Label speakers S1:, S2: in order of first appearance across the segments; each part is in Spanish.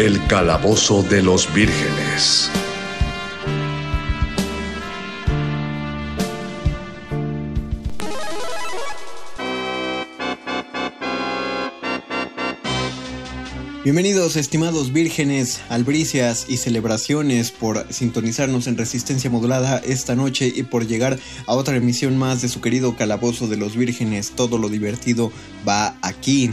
S1: El calabozo de los vírgenes.
S2: Bienvenidos estimados vírgenes, albricias y celebraciones por sintonizarnos en resistencia modulada esta noche y por llegar a otra emisión más de su querido calabozo de los vírgenes. Todo lo divertido va aquí.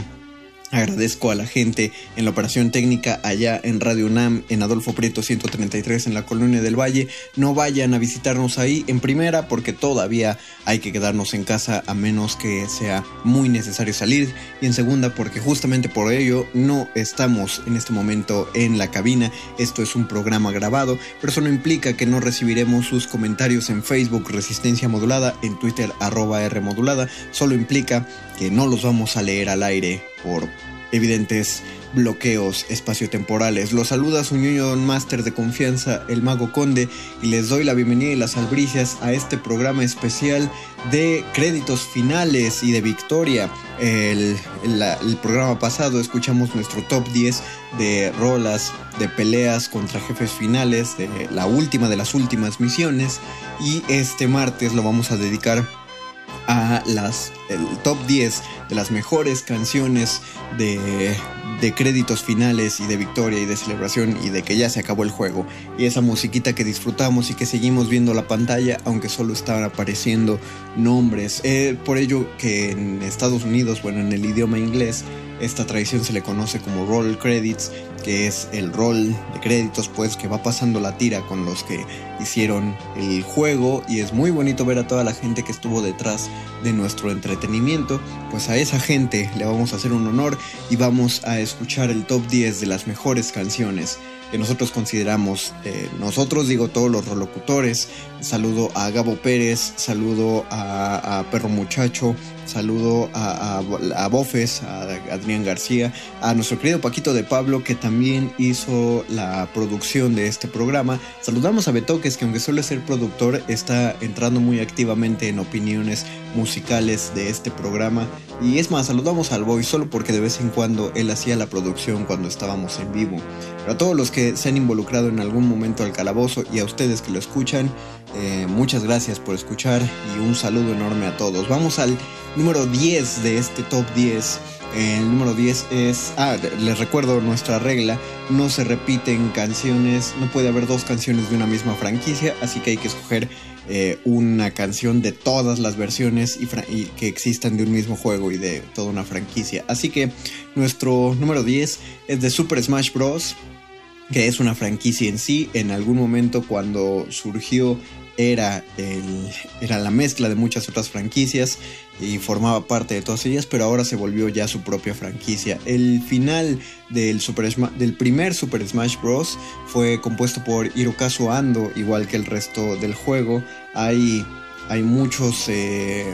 S2: Agradezco a la gente en la operación técnica allá en Radio UNAM, en Adolfo Prieto 133 en la Colonia del Valle. No vayan a visitarnos ahí en primera porque todavía hay que quedarnos en casa a menos que sea muy necesario salir. Y en segunda porque justamente por ello no estamos en este momento en la cabina. Esto es un programa grabado, pero eso no implica que no recibiremos sus comentarios en Facebook Resistencia Modulada, en Twitter arroba R Modulada. Solo implica que no los vamos a leer al aire por evidentes bloqueos espaciotemporales. Los saluda su Master de confianza, el Mago Conde, y les doy la bienvenida y las albricias a este programa especial de créditos finales y de victoria. El, el programa pasado escuchamos nuestro top 10 de rolas de peleas contra jefes finales de la última de las últimas misiones y este martes lo vamos a dedicar a las el top 10 de las mejores canciones de, de, créditos finales y de victoria y de celebración y de que ya se acabó el juego. Y esa musiquita que disfrutamos y que seguimos viendo la pantalla, aunque solo estaban apareciendo nombres. Eh, por ello que en Estados Unidos, bueno, en el idioma inglés, esta tradición se le conoce como roll credits, que es el rol de créditos, pues que va pasando la tira con los que hicieron el juego y es muy bonito ver a toda la gente que estuvo detrás de nuestro entretenimiento. Pues a esa gente le vamos a hacer un honor y vamos a escuchar el top 10 de las mejores canciones que nosotros consideramos, eh, nosotros digo todos los relocutores, saludo a Gabo Pérez, saludo a, Perro Muchacho, saludo a, Bofes, a Adrián García, a nuestro querido Paquito de Pablo que también hizo la producción de este programa. Saludamos a Betoques que aunque suele ser productor está entrando muy activamente en opiniones musicales de este programa. Y es más, saludamos al Boy solo porque de vez en cuando él hacía la producción cuando estábamos en vivo. Pero a todos los que se han involucrado en algún momento al calabozo y a ustedes que lo escuchan, eh, muchas gracias por escuchar y un saludo enorme a todos. Vamos al número 10 de este top 10. El número 10 es, ah, les recuerdo nuestra regla, no se repiten canciones, no puede haber dos canciones de una misma franquicia, así que hay que escoger eh, una canción de todas las versiones y, que existan de un mismo juego y de toda una franquicia. Así que nuestro número 10 es de Super Smash Bros. Que es una franquicia en sí. En algún momento cuando surgió era, el, era la mezcla de muchas otras franquicias y formaba parte de todas ellas, pero ahora se volvió ya su propia franquicia. El final del, Super del primer Super Smash Bros. fue compuesto por Hirokazu Ando, igual que el resto del juego. Hay, hay muchos... Eh,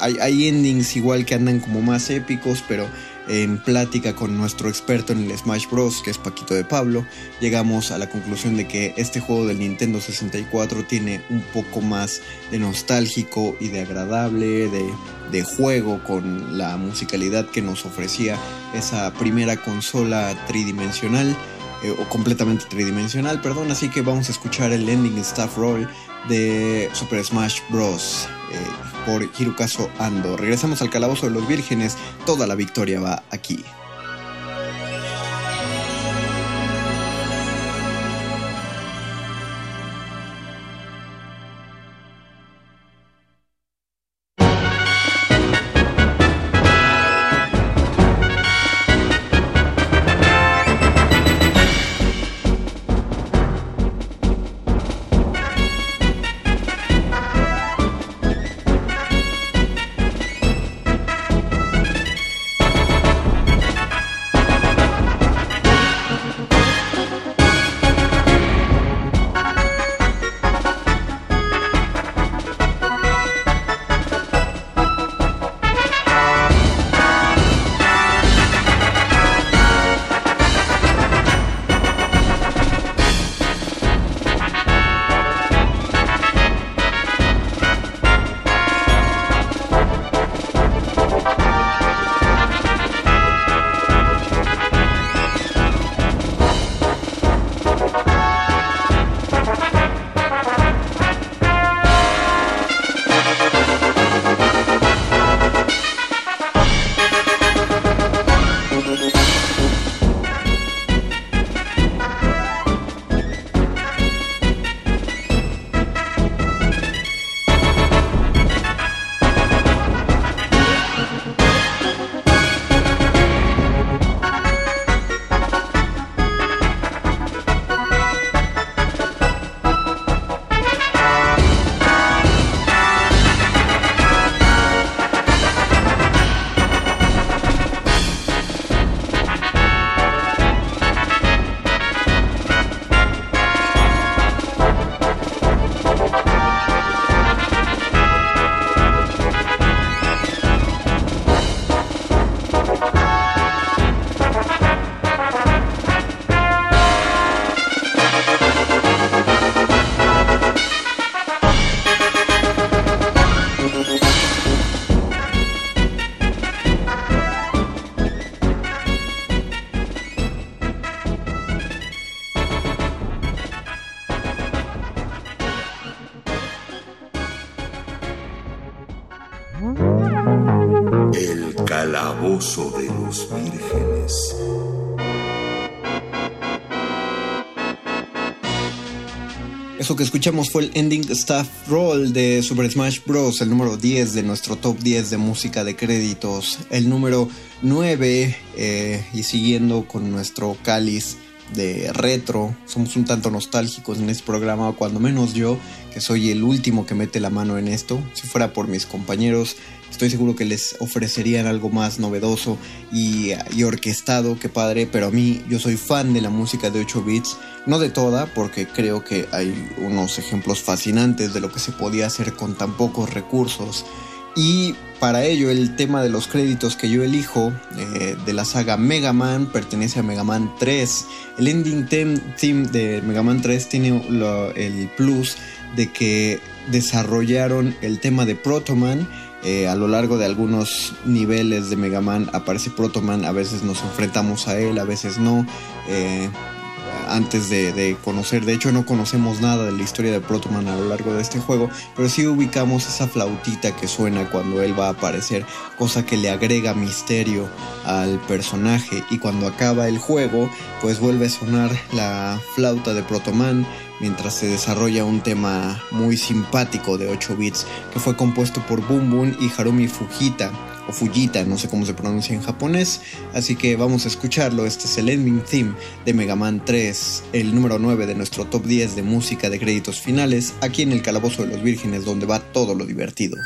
S2: hay, hay endings igual que andan como más épicos, pero en plática con nuestro experto en el Smash Bros, que es Paquito de Pablo, llegamos a la conclusión de que este juego del Nintendo 64 tiene un poco más de nostálgico y de agradable, de, de juego con la musicalidad que nos ofrecía esa primera consola tridimensional. Eh, o completamente tridimensional, perdón, así que vamos a escuchar el ending staff roll de Super Smash Bros. Eh, por Hirokazu Ando. Regresamos al calabozo de los vírgenes, toda la victoria va aquí. Eso que escuchamos fue el ending staff roll de Super Smash Bros., el número 10 de nuestro top 10 de música de créditos. El número 9, eh, y siguiendo con nuestro cáliz de retro. Somos un tanto nostálgicos en este programa, cuando menos yo, que soy el último que mete la mano en esto. Si fuera por mis compañeros, Estoy seguro que les ofrecerían algo más novedoso y, orquestado, que padre, pero a mí yo soy fan de la música de 8 bits, no de toda, porque creo que hay unos ejemplos fascinantes de lo que se podía hacer con tan pocos recursos. Y para ello el tema de los créditos que yo elijo eh, de la saga Mega Man pertenece a Mega Man 3. El ending theme de Mega Man 3 tiene el plus de que desarrollaron el tema de Proto Man eh, a lo largo de algunos niveles de Mega Man aparece Proto Man, a veces nos enfrentamos a él, a veces no. Eh, antes de, conocer, de hecho no conocemos nada de la historia de Proto Man a lo largo de este juego, pero sí ubicamos esa flautita que suena cuando él va a aparecer, cosa que le agrega misterio al personaje. Y cuando acaba el juego, pues vuelve a sonar la flauta de Proto Man mientras se desarrolla un tema muy simpático de 8 bits que fue compuesto por Boom Boom y Harumi Fujita o Fujita, no sé cómo se pronuncia en japonés, así que vamos a escucharlo. Este es el ending theme de Mega Man 3, el número 9 de nuestro top 10 de música de créditos finales, aquí en el Calabozo de los Vírgenes, donde va todo lo divertido.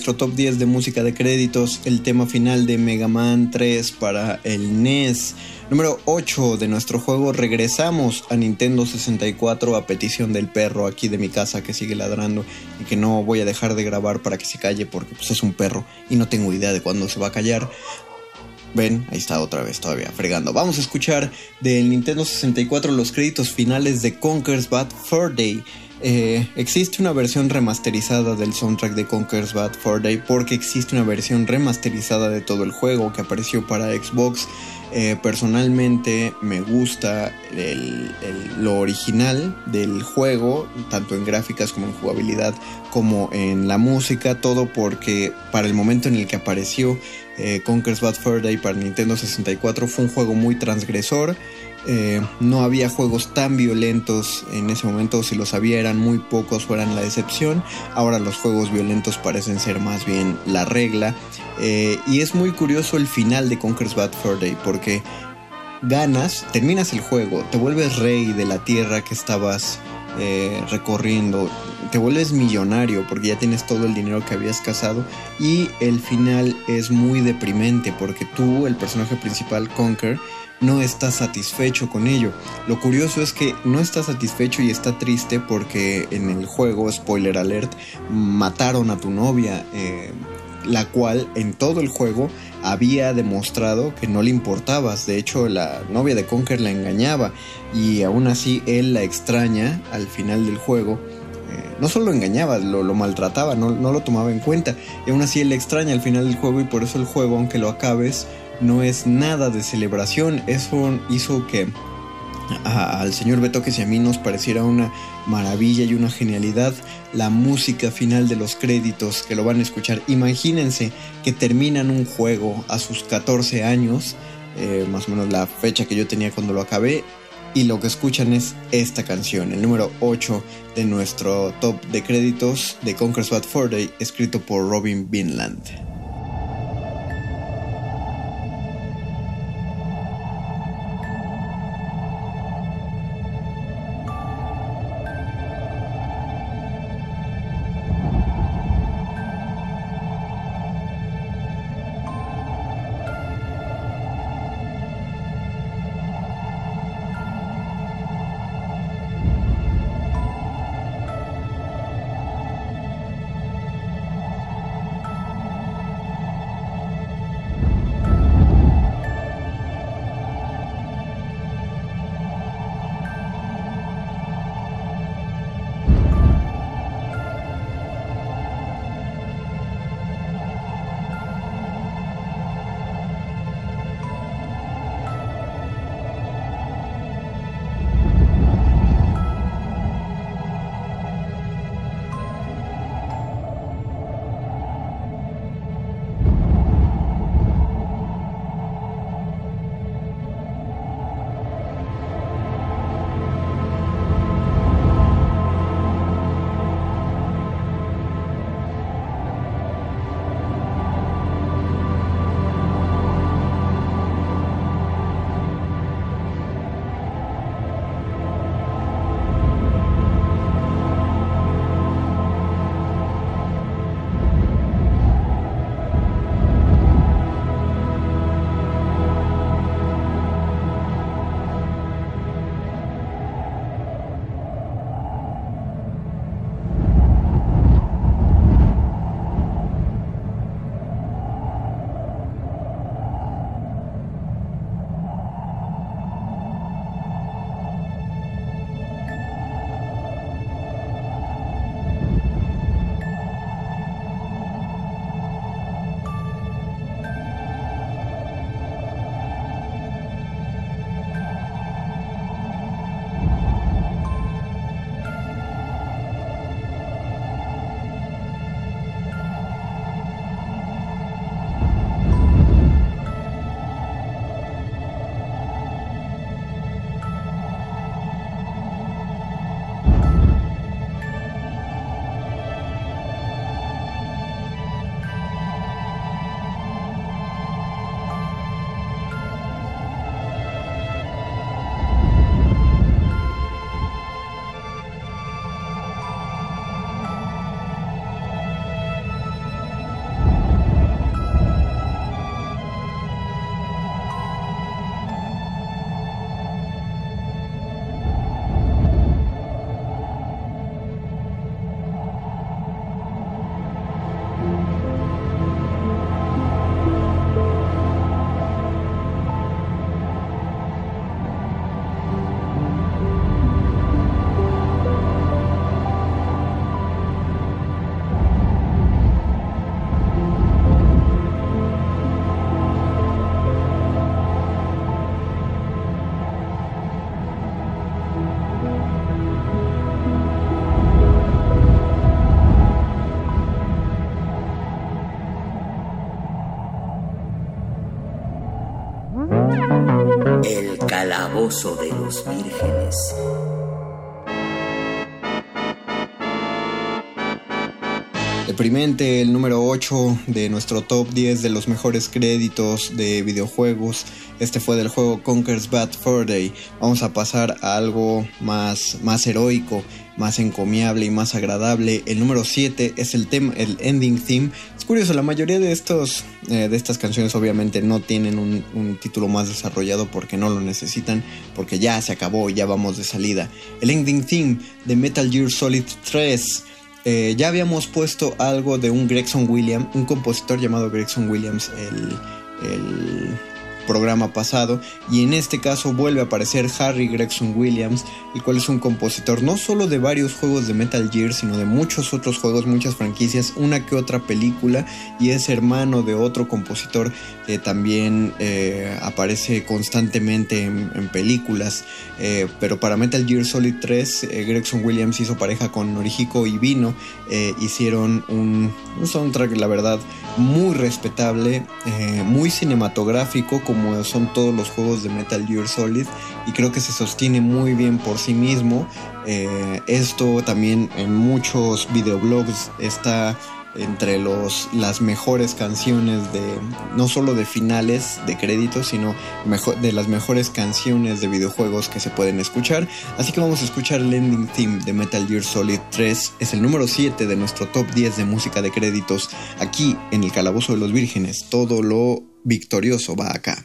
S2: Nuestro top 10 de música de créditos, el tema final de Mega Man 3 para el NES. Número 8 de nuestro juego, regresamos a Nintendo 64 a petición del perro aquí de mi casa que sigue ladrando y que no voy a dejar de grabar para que se calle porque pues, es un perro y no tengo idea de cuándo se va a callar. Ven, ahí está otra vez todavía fregando. Vamos a escuchar del Nintendo 64 los créditos finales de Conker's Bad Fur Day. Eh, existe una versión remasterizada del soundtrack de Conker's Bad Fur Day porque existe una versión remasterizada de todo el juego que apareció para Xbox. Eh, personalmente me gusta lo original del juego, tanto en gráficas como en jugabilidad, como en la música, todo porque para el momento en el que apareció eh, Conker's Bad Fur Day para Nintendo 64 fue un juego muy transgresor. Eh, no había juegos tan violentos en ese momento, si los había eran muy pocos, fueran la excepción. Ahora los juegos violentos parecen ser más bien la regla. Eh, y es muy curioso el final de Conker's Bad Fur Day porque ganas, terminas el juego, te vuelves rey de la tierra que estabas eh, recorriendo, te vuelves millonario porque ya tienes todo el dinero que habías casado y el final es muy deprimente porque tú, el personaje principal, Conker, no está satisfecho con ello. Lo curioso es que no está satisfecho y está triste porque en el juego, spoiler alert, mataron a tu novia, eh, la cual en todo el juego había demostrado que no le importabas. De hecho, la novia de Conker la engañaba y aún así él la extraña al final del juego. Eh, no solo lo engañaba, lo, maltrataba, no, no, lo tomaba en cuenta. Y aún así él la extraña al final del juego y por eso el juego, aunque lo acabes, no es nada de celebración. Eso hizo que al señor Betoques y a mí nos pareciera una maravilla y una genialidad la música final de los créditos que lo van a escuchar. Imagínense que terminan un juego a sus 14 años, eh, más o menos la fecha que yo tenía cuando lo acabé, y lo que escuchan es esta canción, el número 8 de nuestro top de créditos de Conquer's Bad Fur Day, escrito por Robin Vinland.
S3: Calabozo de los vírgenes.
S2: Deprimente el número 8 de nuestro top 10 de los mejores créditos de videojuegos. Este fue del juego Conker's Bad Fur Day. Vamos a pasar a algo más, más heroico, más encomiable y más agradable. El número 7 es el tema, el ending theme. Es curioso, la mayoría de estos eh, de estas canciones obviamente no tienen un, título más desarrollado porque no lo necesitan, porque ya se acabó, ya vamos de salida. El ending theme de Metal Gear Solid 3 eh, ya habíamos puesto algo de un Gregson Williams, un compositor llamado Gregson Williams, el, el programa pasado y en este caso vuelve a aparecer Harry Gregson Williams, el cual es un compositor no solo de varios juegos de Metal Gear, sino de muchos otros juegos, muchas franquicias, una que otra película y es hermano de otro compositor que también eh, aparece constantemente en, películas, eh, pero para Metal Gear Solid 3 eh, Gregson Williams hizo pareja con Norihiko Ibino, eh, hicieron un, un, soundtrack la verdad muy respetable, muy cinematográfico como son todos los juegos de Metal Gear Solid y creo que se sostiene muy bien por sí mismo. Eh, esto también en muchos videoblogs está entre los, las mejores canciones de no solo de finales de créditos sino mejor, de las mejores canciones de videojuegos que se pueden escuchar. Así que vamos a escuchar el ending theme de Metal Gear Solid 3 es el número 7 de nuestro top 10 de música de créditos aquí en el calabozo de los vírgenes. Todo lo victorioso va acá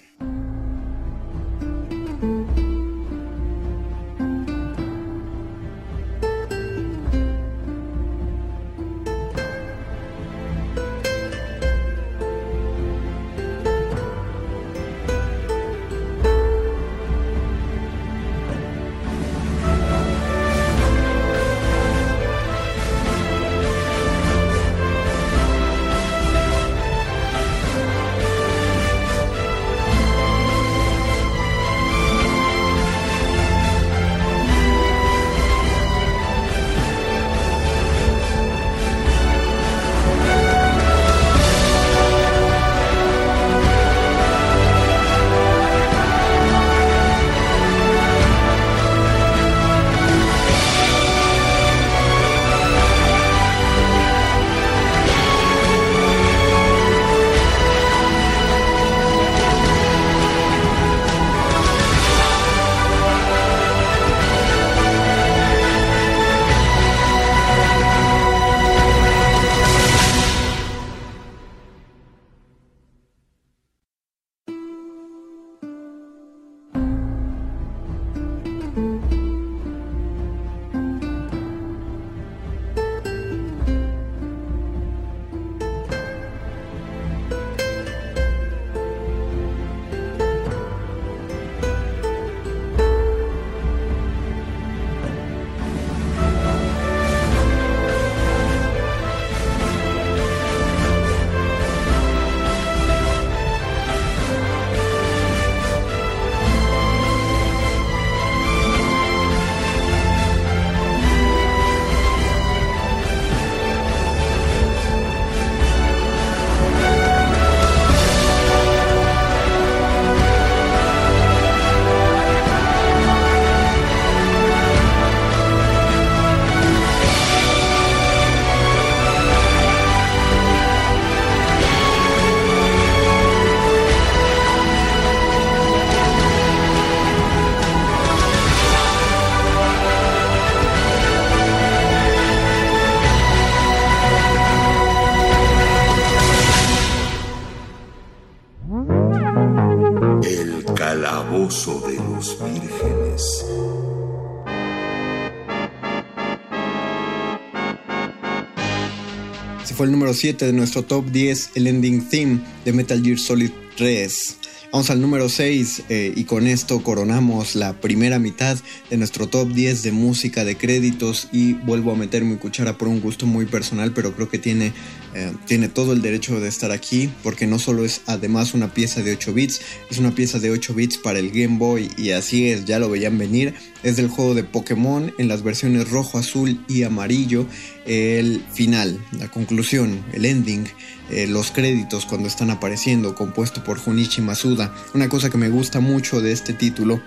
S2: el número 7 de nuestro top 10, el ending theme de Metal Gear Solid 3. Vamos al número 6 eh, y con esto coronamos la primera mitad de nuestro top 10 de música de créditos y vuelvo a meter mi cuchara por un gusto muy personal, pero creo que tiene eh, tiene todo el derecho de estar aquí porque no solo es además una pieza de 8 bits, es una pieza de 8 bits para el Game Boy y así es, ya lo veían venir, es del juego de Pokémon en las versiones rojo, azul y amarillo, el final, la conclusión, el ending, eh, los créditos cuando están apareciendo, compuesto por Junichi Masuda. Una cosa que me gusta mucho de este título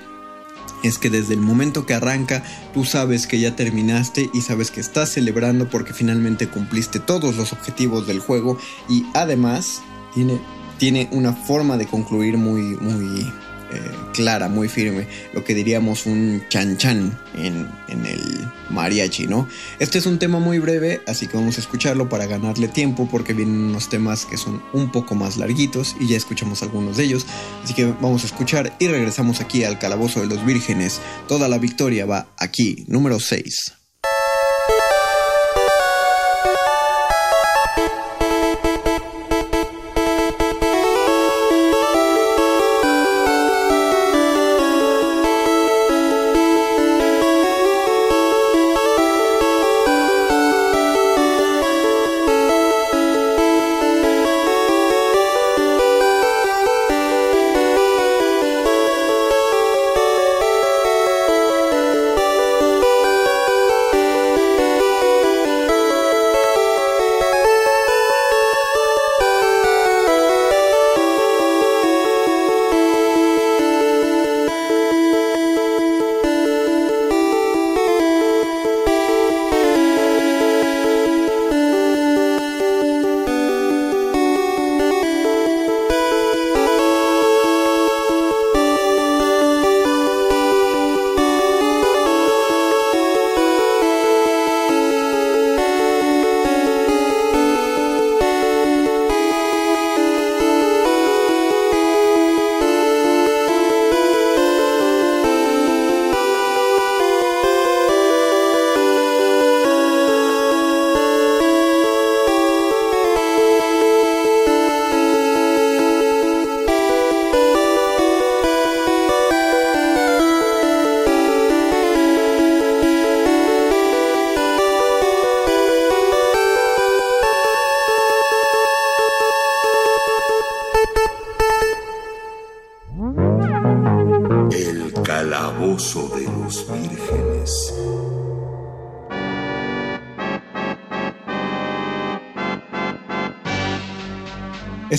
S2: es que desde el momento que arranca tú sabes que ya terminaste y sabes que estás celebrando porque finalmente cumpliste todos los objetivos del juego y además tiene, tiene una forma de concluir muy, muy eh, clara, muy firme, lo que diríamos un chan chan en, en, el mariachi, ¿no? Este es un tema muy breve, así que vamos a escucharlo para ganarle tiempo porque vienen unos temas que son un poco más larguitos y ya escuchamos algunos de ellos, así que vamos a escuchar y regresamos aquí al Calabozo de los Vírgenes. Toda la victoria va aquí, número 6.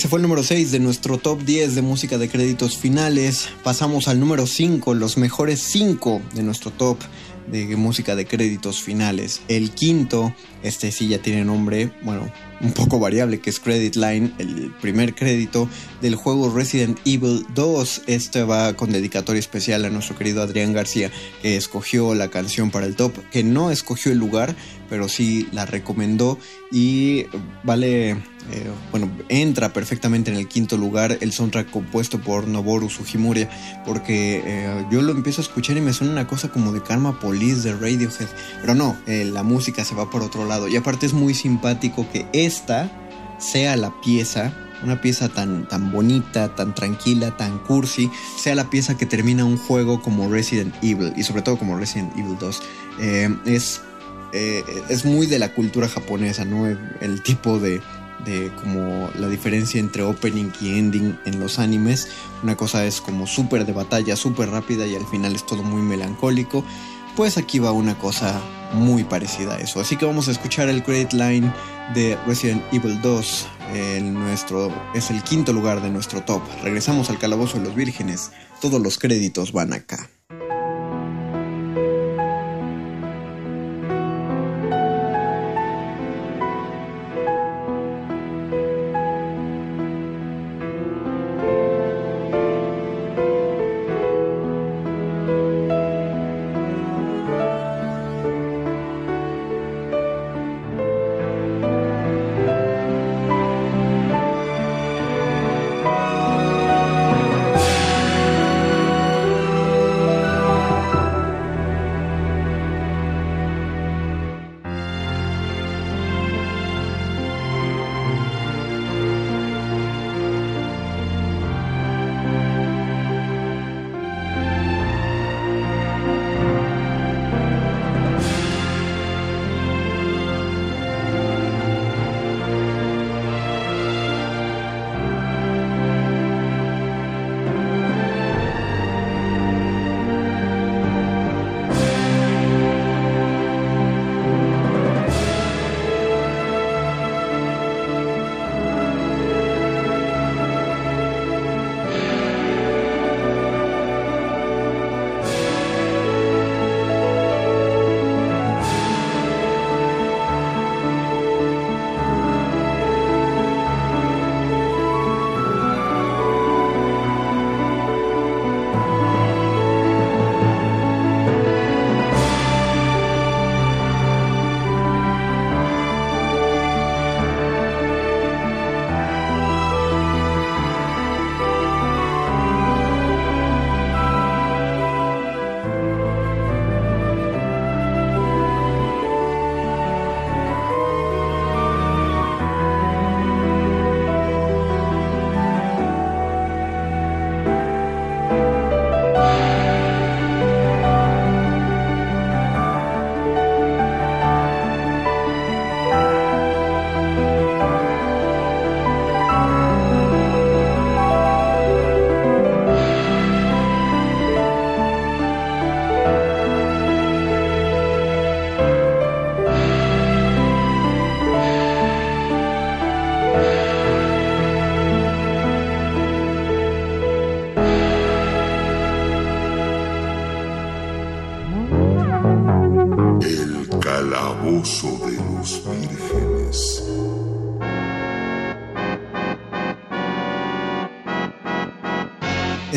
S2: Fue el número 6 de nuestro top 10 de música de créditos finales. Pasamos al número 5, los mejores 5 de nuestro top de música de créditos finales. El quinto, este sí ya tiene nombre, bueno, un poco variable, que es Credit Line, el primer crédito del juego Resident Evil 2. Este va con dedicatoria especial a nuestro querido Adrián García, que escogió la canción para el top, que no escogió el lugar, pero sí la recomendó y vale, eh, bueno, entra perfectamente en el quinto lugar el soundtrack compuesto por Noboru Sugimura, porque eh, yo lo empiezo a escuchar y me suena una cosa como de Karma Police de Radiohead, pero no, eh, la música se va por otro lado y aparte es muy simpático que esta sea la pieza una pieza tan, tan bonita, tan tranquila, tan cursi, sea la pieza que termina un juego como Resident Evil y sobre todo como Resident Evil 2. es eh, es muy de la cultura japonesa, ¿no? El, tipo de, de, como la diferencia entre opening y ending en los animes. Una cosa es como súper de batalla, súper rápida y al final es todo muy melancólico. Pues aquí va una cosa muy parecida a eso. Así que vamos a escuchar el credit line de Resident Evil 2. El nuestro, es el quinto lugar de nuestro top. Regresamos al calabozo de los vírgenes. Todos los créditos van acá.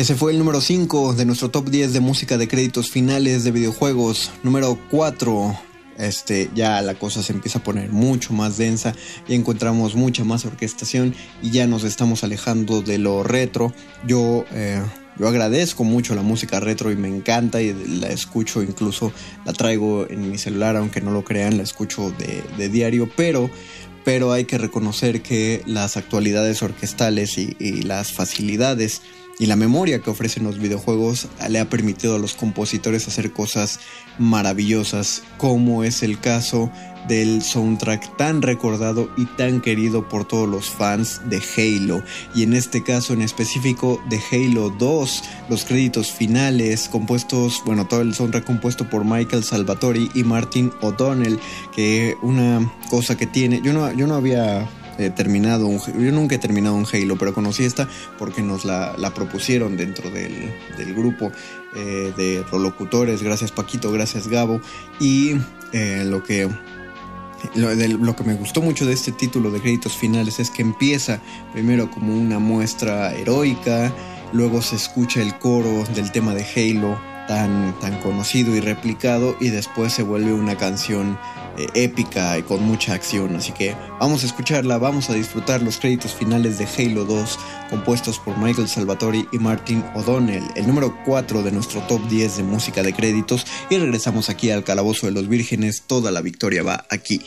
S2: Ese fue el número 5 de nuestro top 10 de música de créditos finales de videojuegos. Número 4. Este, ya la cosa se empieza a poner mucho más densa, ya encontramos mucha más orquestación y ya nos estamos alejando de lo retro. Yo, eh, yo agradezco mucho la música retro y me encanta y la escucho, incluso la traigo en mi celular, aunque no lo crean, la escucho de, diario, pero pero hay que reconocer que las actualidades orquestales y, y las facilidades y la memoria que ofrecen los videojuegos le ha permitido a los compositores hacer cosas maravillosas, como es el caso del soundtrack tan recordado y tan querido por todos los fans de Halo, y en este caso en específico de Halo 2, los créditos finales compuestos, bueno, todo el soundtrack compuesto por Michael Salvatori y Martin O'Donnell, que una cosa que tiene, yo no, yo no había terminado un, yo nunca he terminado un Halo pero conocí esta porque nos la, la propusieron dentro del, del grupo eh, de locutores. Gracias Paquito. Gracias Gabo. Y eh, lo que lo, de, lo, que me gustó mucho de este título de créditos finales es que empieza primero como una muestra heroica luego se escucha el coro del tema de Halo tan, tan conocido y replicado y después se vuelve una canción eh, épica y con mucha acción. Así que vamos a escucharla, vamos a disfrutar los créditos finales de Halo 2 compuestos por Michael Salvatori y Martin O'Donnell, el número 4 de nuestro top 10 de música de créditos y regresamos aquí al Calabozo de los Vírgenes, toda la victoria va aquí.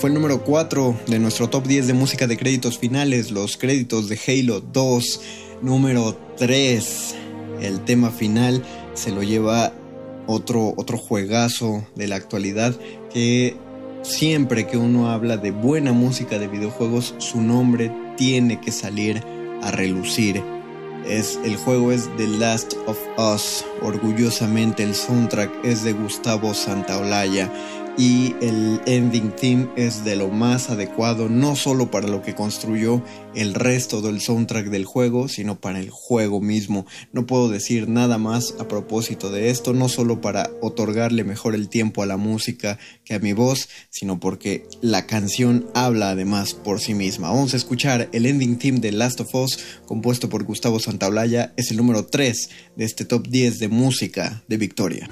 S2: Fue el número 4 de nuestro top 10 de música de créditos finales, los créditos de Halo 2. Número 3, el tema final se lo lleva otro, otro juegazo de la actualidad que siempre que uno habla de buena música de videojuegos, su nombre tiene que salir a relucir. Es, el juego es The Last of Us. Orgullosamente el soundtrack es de Gustavo Santaolalla y el ending theme es de lo más adecuado no solo para lo que construyó el resto del soundtrack del juego, sino para el juego mismo. No puedo decir nada más a propósito de esto, no solo para otorgarle mejor el tiempo a la música que a mi voz, sino porque la canción habla además por sí misma. Vamos a escuchar el ending theme de Last of Us, compuesto por Gustavo Santaolalla, es el número 3 de este top 10 de música de Victoria.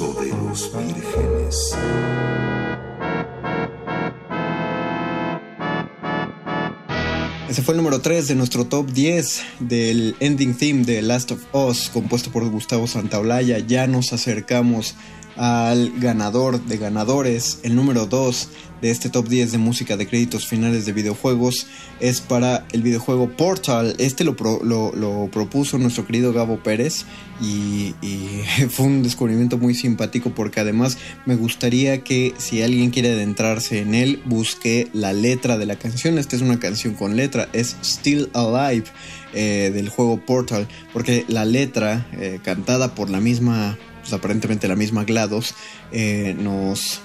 S3: De los vírgenes.
S2: Ese fue el número 3 de nuestro top 10 del ending theme de Last of Us, compuesto por Gustavo Santaolalla. Ya nos acercamos al ganador de ganadores, el número 2 de este top 10 de música de créditos finales de videojuegos es para el videojuego Portal. Este lo, lo, propuso nuestro querido Gabo Pérez y, fue un descubrimiento muy simpático porque además me gustaría que si alguien quiere adentrarse en él, busque la letra de la canción. Esta es una canción con letra, es Still Alive eh, del juego Portal, porque la letra eh, cantada por la misma, pues aparentemente la misma GLaDOS, eh, nos,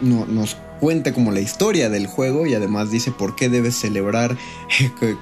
S2: no, nos cuenta como la historia del juego y además dice por qué debes celebrar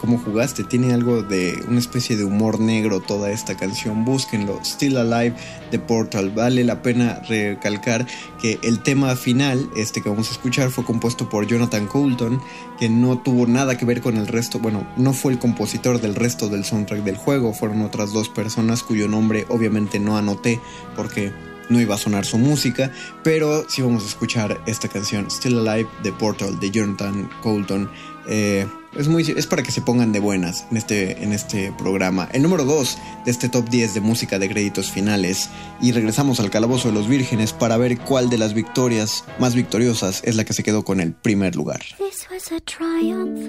S2: cómo jugaste. Tiene algo de una especie de humor negro toda esta canción. Búsquenlo. Still Alive de Portal. Vale la pena recalcar que el tema final, este que vamos a escuchar, fue compuesto por Jonathan Coulton, que no tuvo nada que ver con el resto. Bueno, no fue el compositor del resto del soundtrack del juego. Fueron otras dos personas cuyo nombre obviamente no anoté porque no iba a sonar su música, pero sí vamos a escuchar esta canción, Still Alive, de Portal, de Jonathan Colton. Eh, es, muy, es para que se pongan de buenas en este, en este programa. El número 2 de este top 10 de música de créditos finales. Y regresamos al Calabozo de los Vírgenes para ver cuál de las victorias más victoriosas es la que se quedó con el primer lugar.
S4: This was a triumph.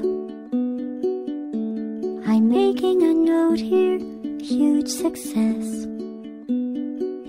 S4: I'm making a note here, huge success.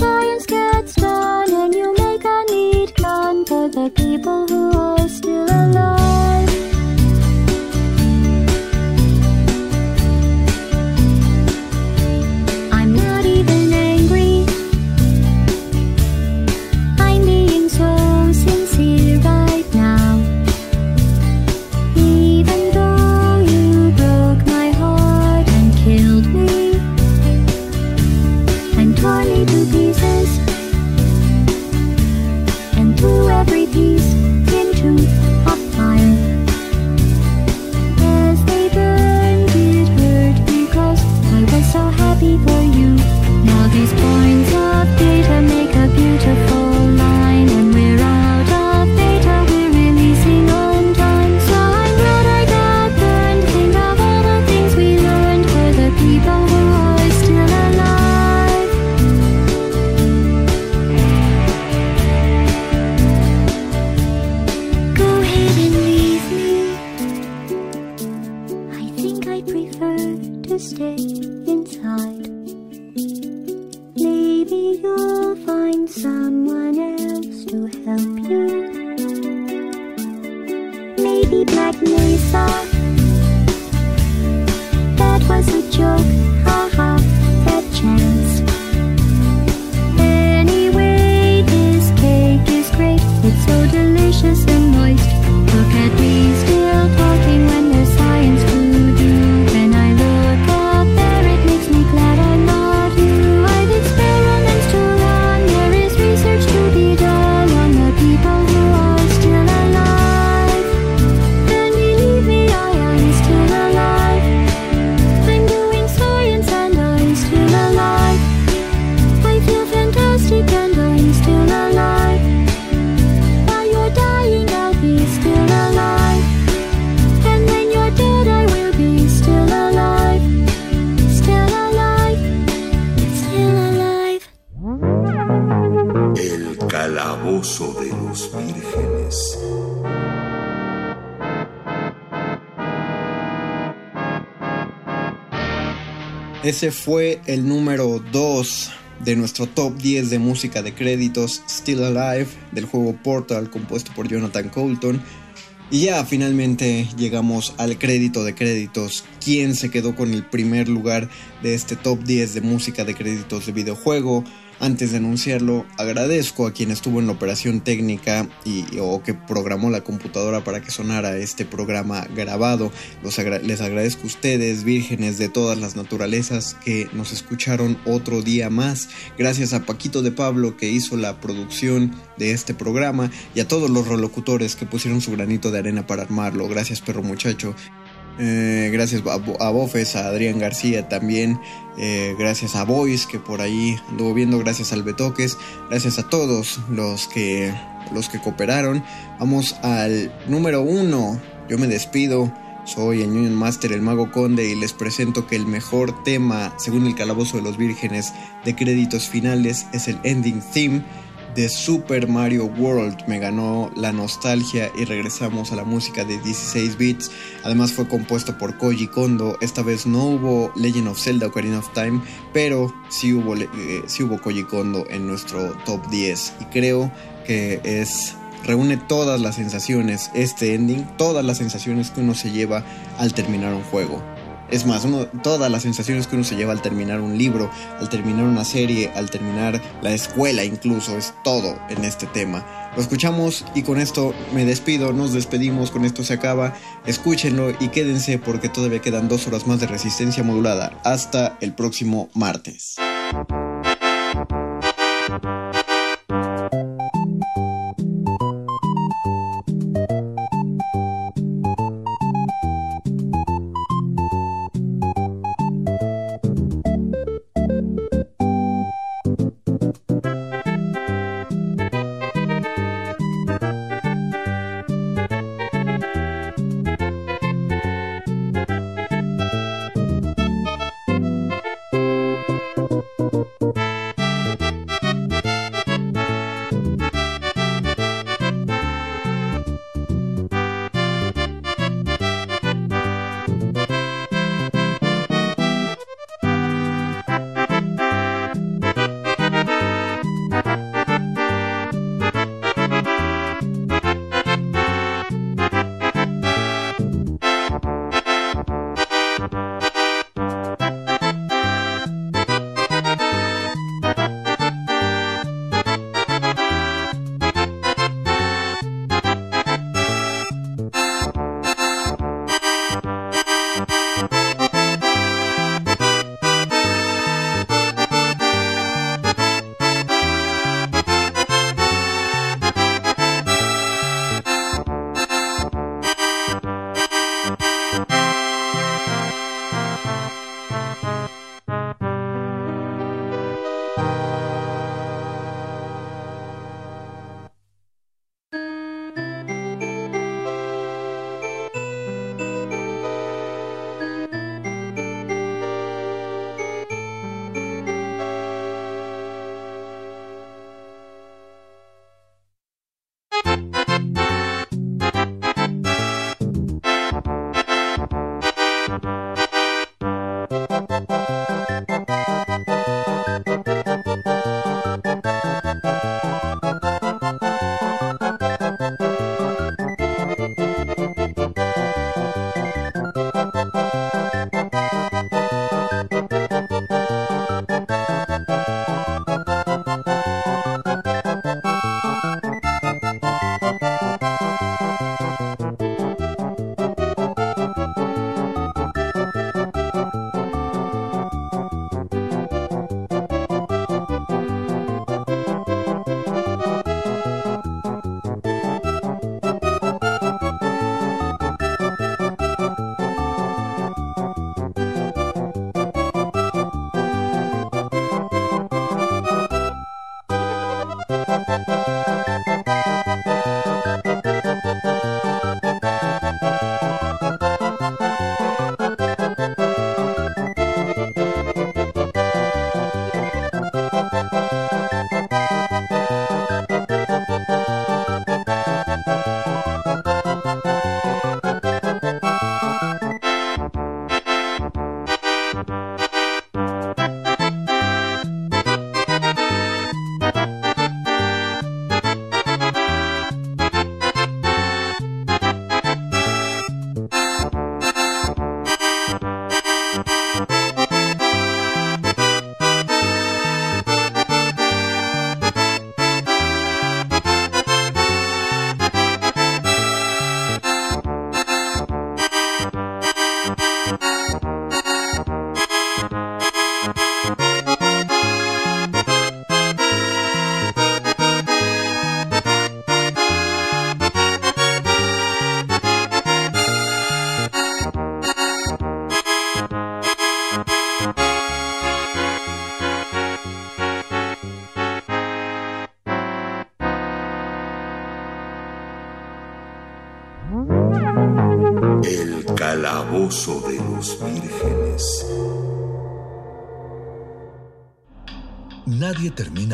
S4: science gets done, and you make a neat gun for the people who are still alive.
S2: Ese fue el número 2 de nuestro top 10 de música de créditos Still Alive del juego Portal compuesto por Jonathan Colton. Y ya finalmente llegamos al crédito de créditos. ¿Quién se quedó con el primer lugar de este top 10 de música de créditos de videojuego? Antes de anunciarlo, agradezco a quien estuvo en la operación técnica y, o que programó la computadora para que sonara este programa grabado. Les agradezco a ustedes, vírgenes de todas las naturalezas, que nos escucharon otro día más. Gracias a Paquito de Pablo que hizo la producción de este programa y a todos los relocutores que pusieron su granito de arena para armarlo. Gracias, perro muchacho. Eh, gracias a, a Bofes, a Adrián García también. eh, gracias a Boys que por ahí anduvo viendo. Gracias al Betoques. Gracias a todos los que, los que cooperaron. Vamos al número uno. Yo me despido. Soy el Union Master, el Mago Conde, y les presento que el mejor tema, según el Calabozo de los Vírgenes, de créditos finales es el Ending Theme de Super Mario World. Me ganó la nostalgia y regresamos a la música de 16 bits. Además fue compuesto por Koji Kondo. Esta vez no hubo Legend of Zelda Ocarina of Time, pero sí hubo, eh, sí hubo Koji Kondo en nuestro top 10. Y creo que es reúne todas las sensaciones, este ending, todas las sensaciones que uno se lleva al terminar un juego. Es más, todas las sensaciones que uno se lleva al terminar un libro, al terminar una serie, al terminar la escuela incluso, es todo en este tema. Lo escuchamos y con esto me despido, nos despedimos, con esto se acaba. Escúchenlo y quédense porque todavía quedan dos horas más de resistencia modulada. Hasta el próximo martes.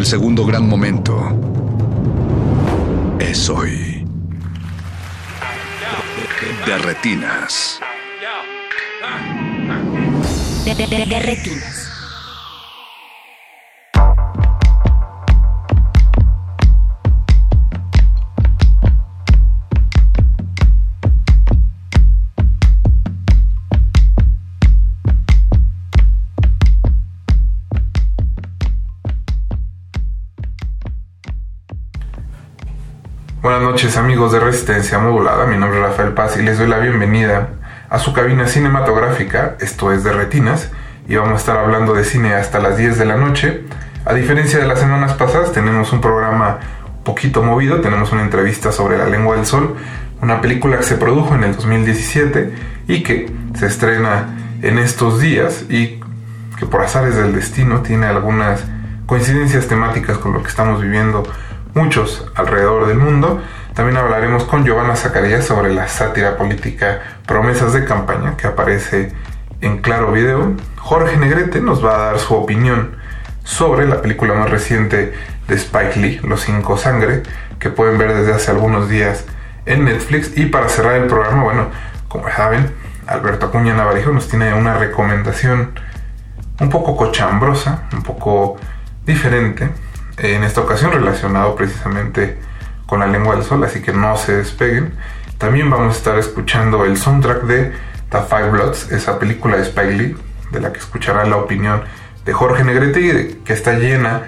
S1: El segundo gran momento es hoy. De retinas.
S5: Noches amigos de Resistencia Modulada, mi nombre es Rafael Paz y les doy la bienvenida a su cabina cinematográfica, esto es de Retinas, y vamos a estar hablando de cine hasta las 10 de la noche. A diferencia de las semanas pasadas, tenemos un programa poquito movido, tenemos una entrevista sobre La lengua del sol, una película que se produjo en el 2017 y que se estrena en estos días y que por azares del destino tiene algunas coincidencias temáticas con lo que estamos viviendo muchos alrededor del mundo. También hablaremos con Giovanna Zacarías sobre la sátira política Promesas de campaña que aparece en Claro Video. Jorge Negrete nos va a dar su opinión sobre la película más reciente de Spike Lee, Los Cinco Sangre, que pueden ver desde hace algunos días en Netflix. Y para cerrar el programa, bueno, como saben, Alberto Acuña Navarijo nos tiene una recomendación un poco cochambrosa, un poco diferente, en esta ocasión relacionado precisamente con la lengua del sol, así que no se despeguen. También vamos a estar escuchando el soundtrack de The Five Bloods, esa película de Spike Lee, de la que escucharán la opinión de Jorge Negrete que está llena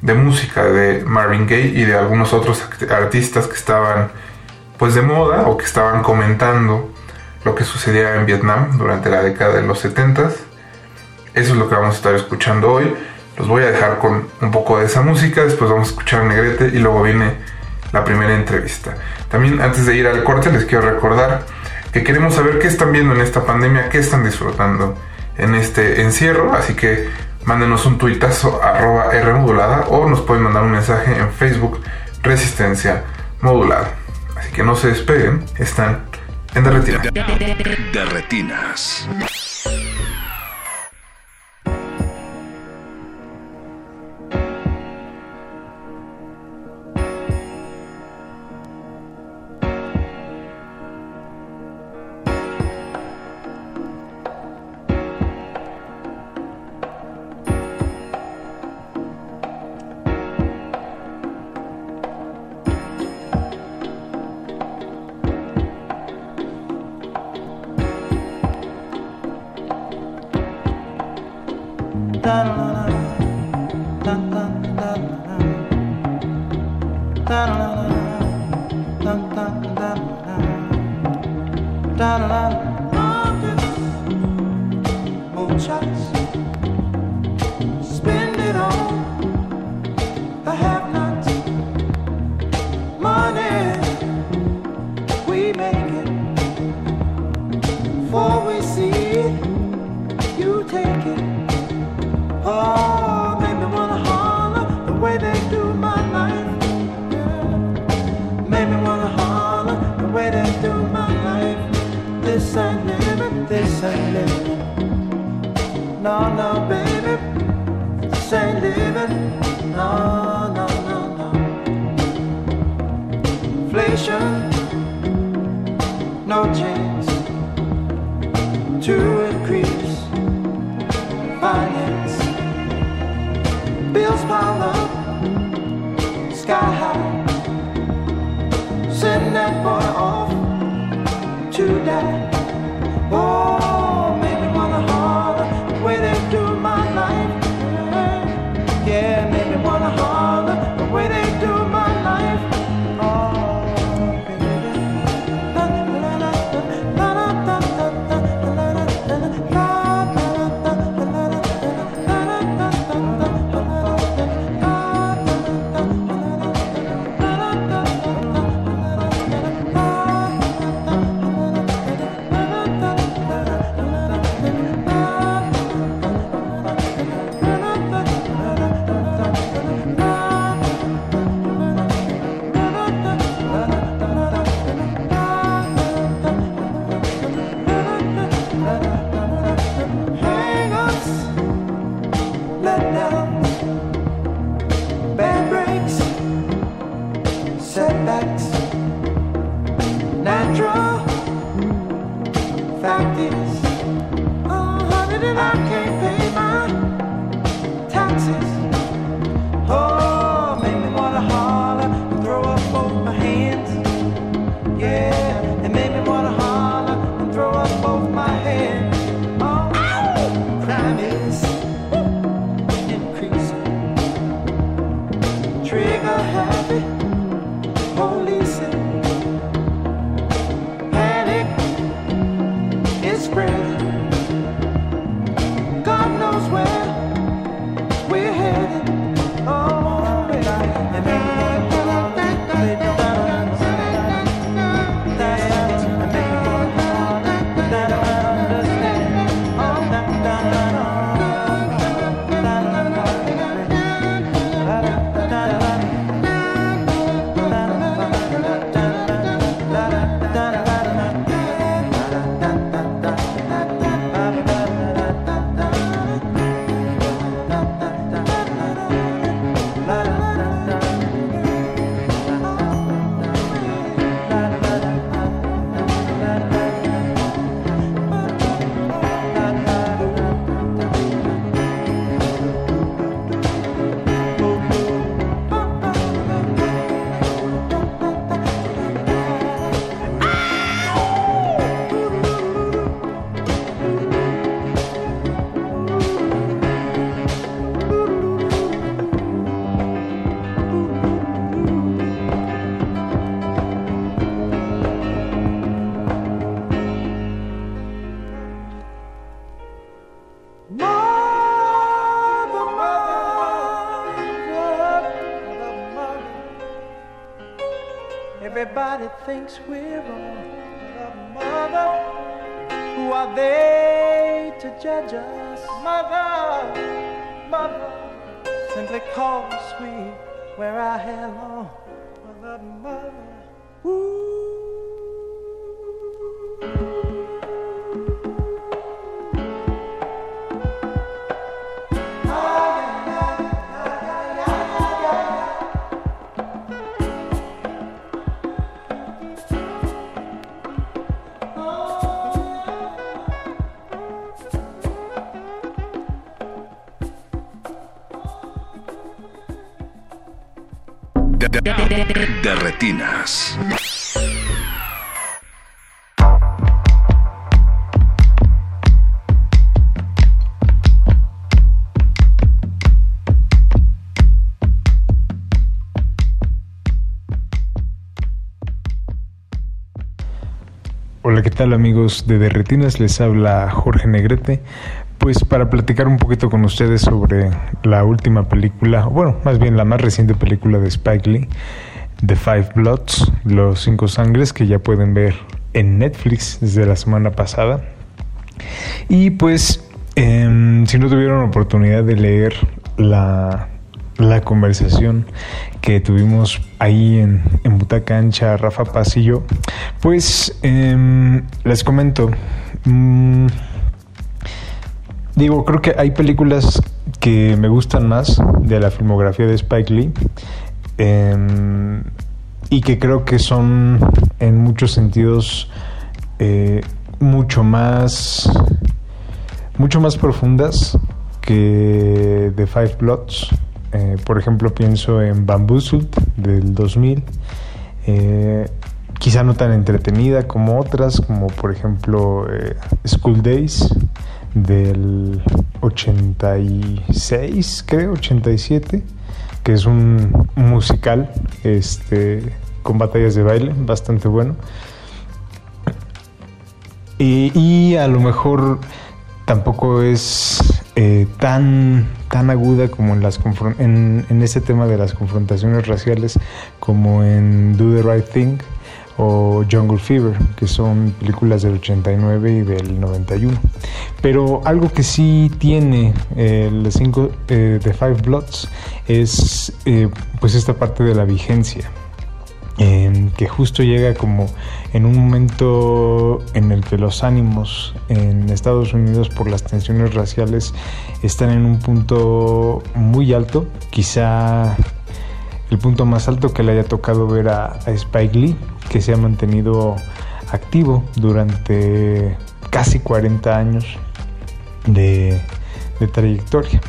S5: de música de Marvin Gaye y de algunos otros artistas que estaban pues de moda o que estaban comentando lo que sucedía en Vietnam durante la década de los 70s. Eso es lo que vamos a estar escuchando hoy. Los voy a dejar con un poco de esa música, después vamos a escuchar Negrete y luego viene la primera entrevista. También antes de ir al corte les quiero recordar que queremos saber qué están viendo en esta pandemia, qué están disfrutando en este encierro, así que mándenos un tuitazo arroba R modulada o nos pueden mandar un mensaje en Facebook Resistencia Modulada. Así que no se despeguen, están en derretida.
S1: De retinas.
S6: Spend thinks we're wrong. Mother, who are they to judge us? Mother, mother, simply cause we wear our hair long. Mother, mother,
S1: De, retinas.
S7: Hola, ¿qué tal amigos de Derretinas? Les habla Jorge Negrete. Pues para platicar un poquito con ustedes sobre la última película, bueno, más bien la más reciente película de Spike Lee, The Five Bloods, Los Cinco Sangres, que ya pueden ver en Netflix desde la semana pasada. Y pues, em, si no tuvieron oportunidad de leer la, la conversación que tuvimos ahí en, en Butaca Ancha, Rafa Paz y yo, pues em, les comento. mm, digo, creo que hay películas que me gustan más de la filmografía de Spike Lee. em, y que creo que son en muchos sentidos eh, mucho más mucho más profundas que The Five Bloods. Eh, por ejemplo, pienso en Bamboozled del 2000. eh, quizá no tan entretenida como otras, como por ejemplo eh, School Days del 86, creo, 87, que es un musical este, con batallas de baile, bastante bueno. Y, a lo mejor tampoco es eh, tan, tan aguda como en, las en, en ese tema de las confrontaciones raciales como en Do the Right Thing o Jungle Fever, que son películas del 89 y del 91. Pero algo que sí tiene eh, los cinco, eh, The Five Bloods es eh, pues esta parte de la vigencia en que justo llega como en un momento en el que los ánimos en Estados Unidos por las tensiones raciales están en un punto muy alto, quizá el punto más alto que le haya tocado ver a, Spike Lee, que se ha mantenido activo durante casi 40 años de, trayectoria.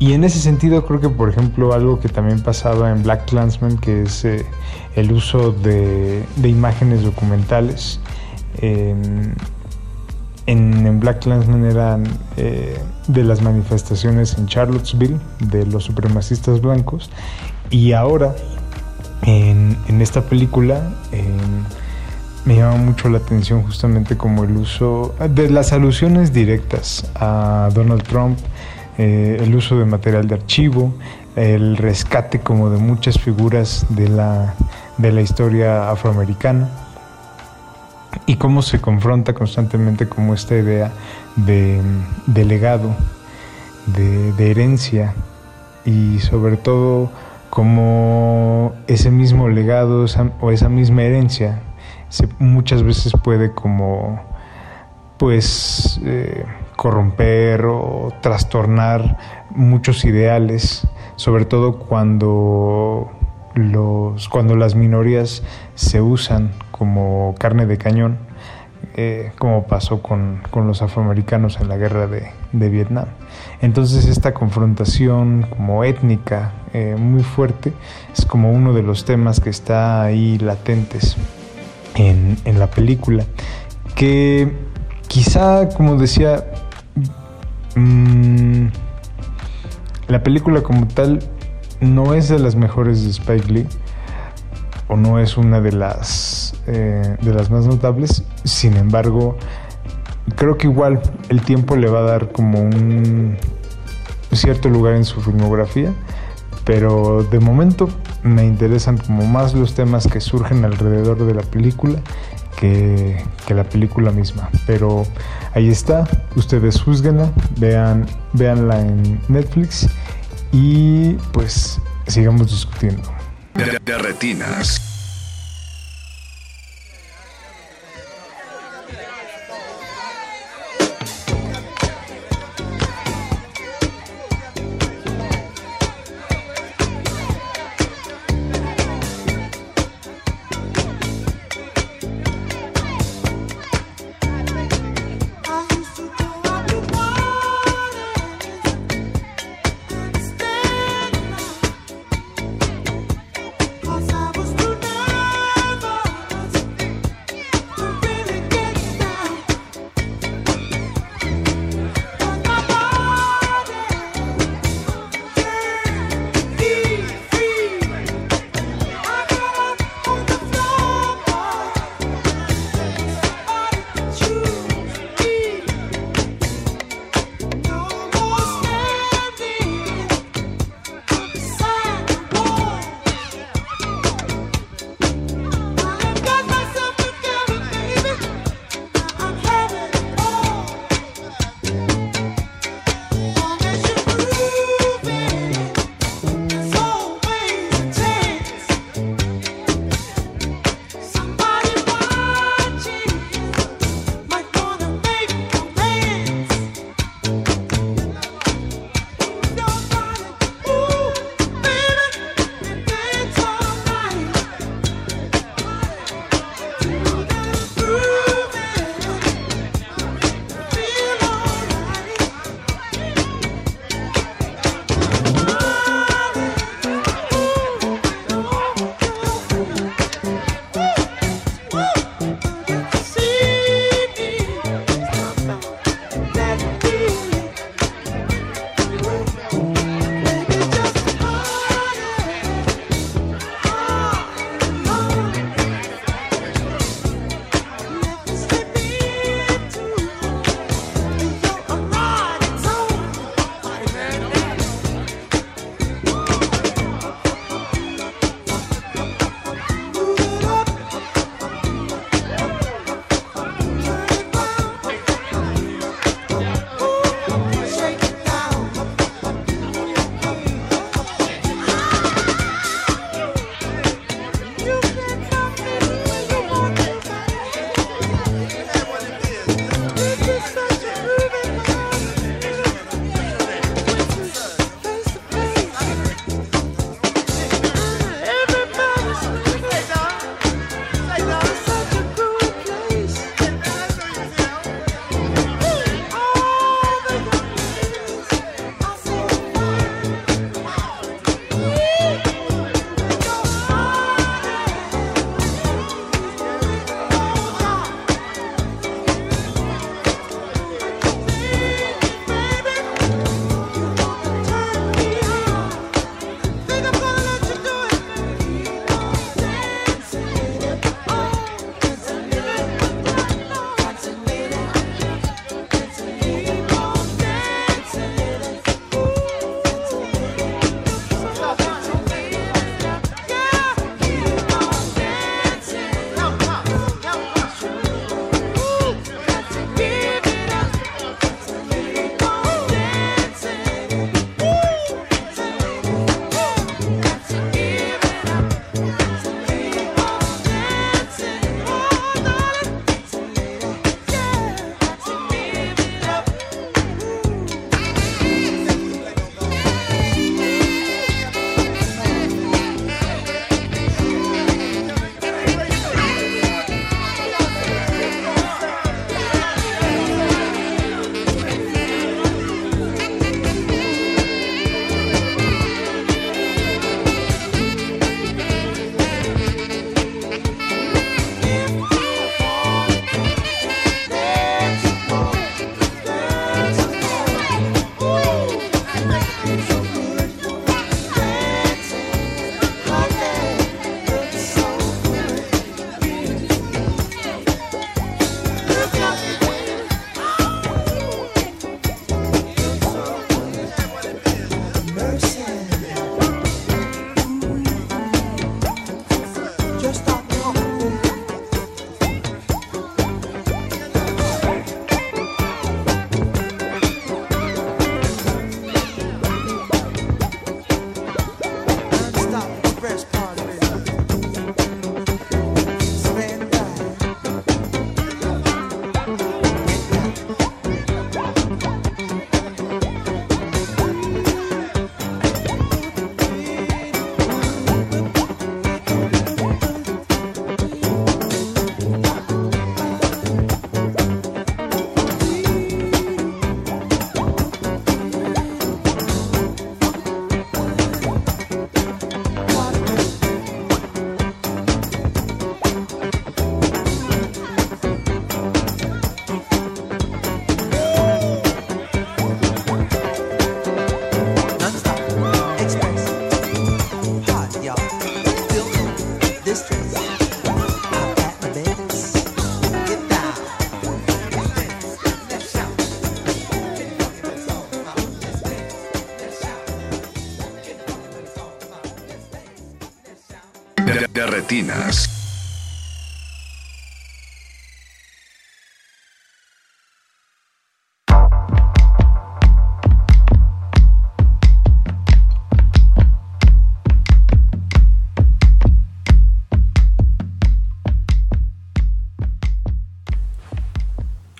S7: Y en ese sentido creo que, por ejemplo, algo que también pasaba en Black Clansman, que es eh, el uso de, imágenes documentales. En, en, en Black Clansman eran eh, de las manifestaciones en Charlottesville de los supremacistas blancos. Y ahora, en, en esta película, me llama mucho la atención justamente como el uso de las alusiones directas a Donald Trump, eh, el uso de material de archivo, el rescate como de muchas figuras de la, de la historia afroamericana y cómo se confronta constantemente como esta idea de, legado, de, herencia y sobre todo como ese mismo legado o esa misma herencia se, muchas veces puede como pues eh, corromper o trastornar muchos ideales, sobre todo cuando los cuando las minorías se usan como carne de cañón, eh, como pasó con, con, los afroamericanos en la guerra de, de, Vietnam. Entonces esta confrontación como étnica eh, muy fuerte es como uno de los temas que está ahí latentes en, en la película, que quizá, como decía, mmm, la película como tal no es de las mejores de Spike Lee o no es una de las eh, de las más notables sin embargo creo que igual el tiempo le va a dar como un cierto lugar en su filmografía pero de momento me interesan como más los temas que surgen alrededor de la película que, que, la película misma. Pero ahí está, ustedes juzguenla, vean, véanla en Netflix y pues sigamos discutiendo.
S1: De, retinas. Retinas.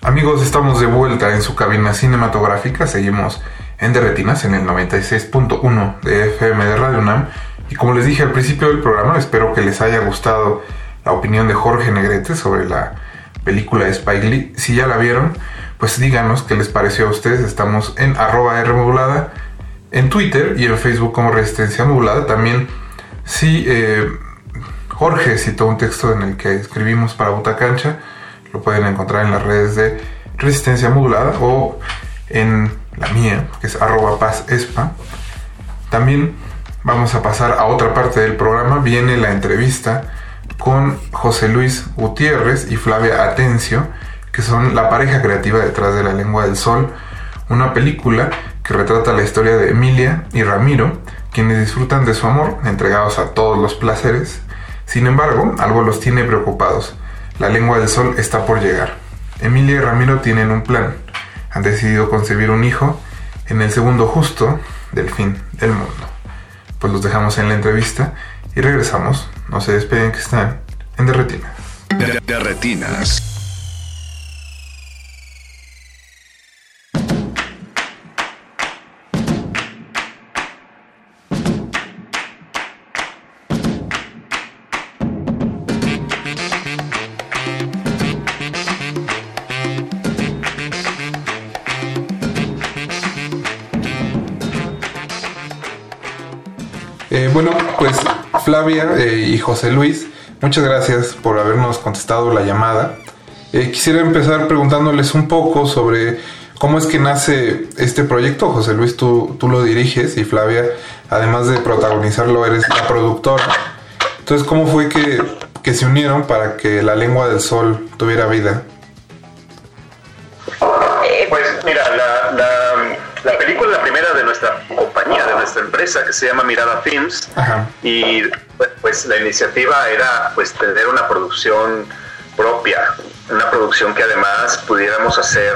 S5: Amigos, estamos de vuelta en su cabina cinematográfica. Seguimos en Derretinas en el 96.1 de FM de Radio UNAM. Y como les dije al principio del programa, espero que les haya gustado la opinión de Jorge Negrete sobre la película de Spike. Si ya la vieron, pues díganos qué les pareció a ustedes. Estamos en arroba R modulada en Twitter y en Facebook como Resistencia Modulada. También, si eh, Jorge citó un texto en el que escribimos para Butacancha, lo pueden encontrar en las redes de Resistencia Modulada o en la mía, que es arroba paz espa. También vamos a pasar a otra parte del programa. Viene la entrevista con José Luis Gutiérrez y Flavia Atencio, que son la pareja creativa detrás de La Lengua del Sol, una película que retrata la historia de Emilia y Ramiro, quienes disfrutan de su amor, entregados a todos los placeres. Sin embargo, algo los tiene preocupados. La lengua del sol está por llegar. Emilia y Ramiro tienen un plan. Han decidido concebir un hijo en el segundo justo del fin del mundo. Pues los dejamos en la entrevista y regresamos. No se despeguen que están en Derretinas.
S1: De.
S5: Flavia eh, y José Luis, muchas gracias por habernos contestado la llamada. Eh, quisiera empezar preguntándoles un poco sobre cómo es que nace este proyecto. José Luis, tú, tú lo diriges y Flavia, además de protagonizarlo, eres la productora. Entonces, ¿cómo fue que, que se unieron para que la lengua del sol tuviera vida?
S8: Pues mira, la, la, la película es la primera de nuestra compañía, de nuestra empresa que se llama Mirada Films
S5: Ajá.
S8: y pues, pues, la iniciativa era pues tener una producción propia, una producción que además pudiéramos hacer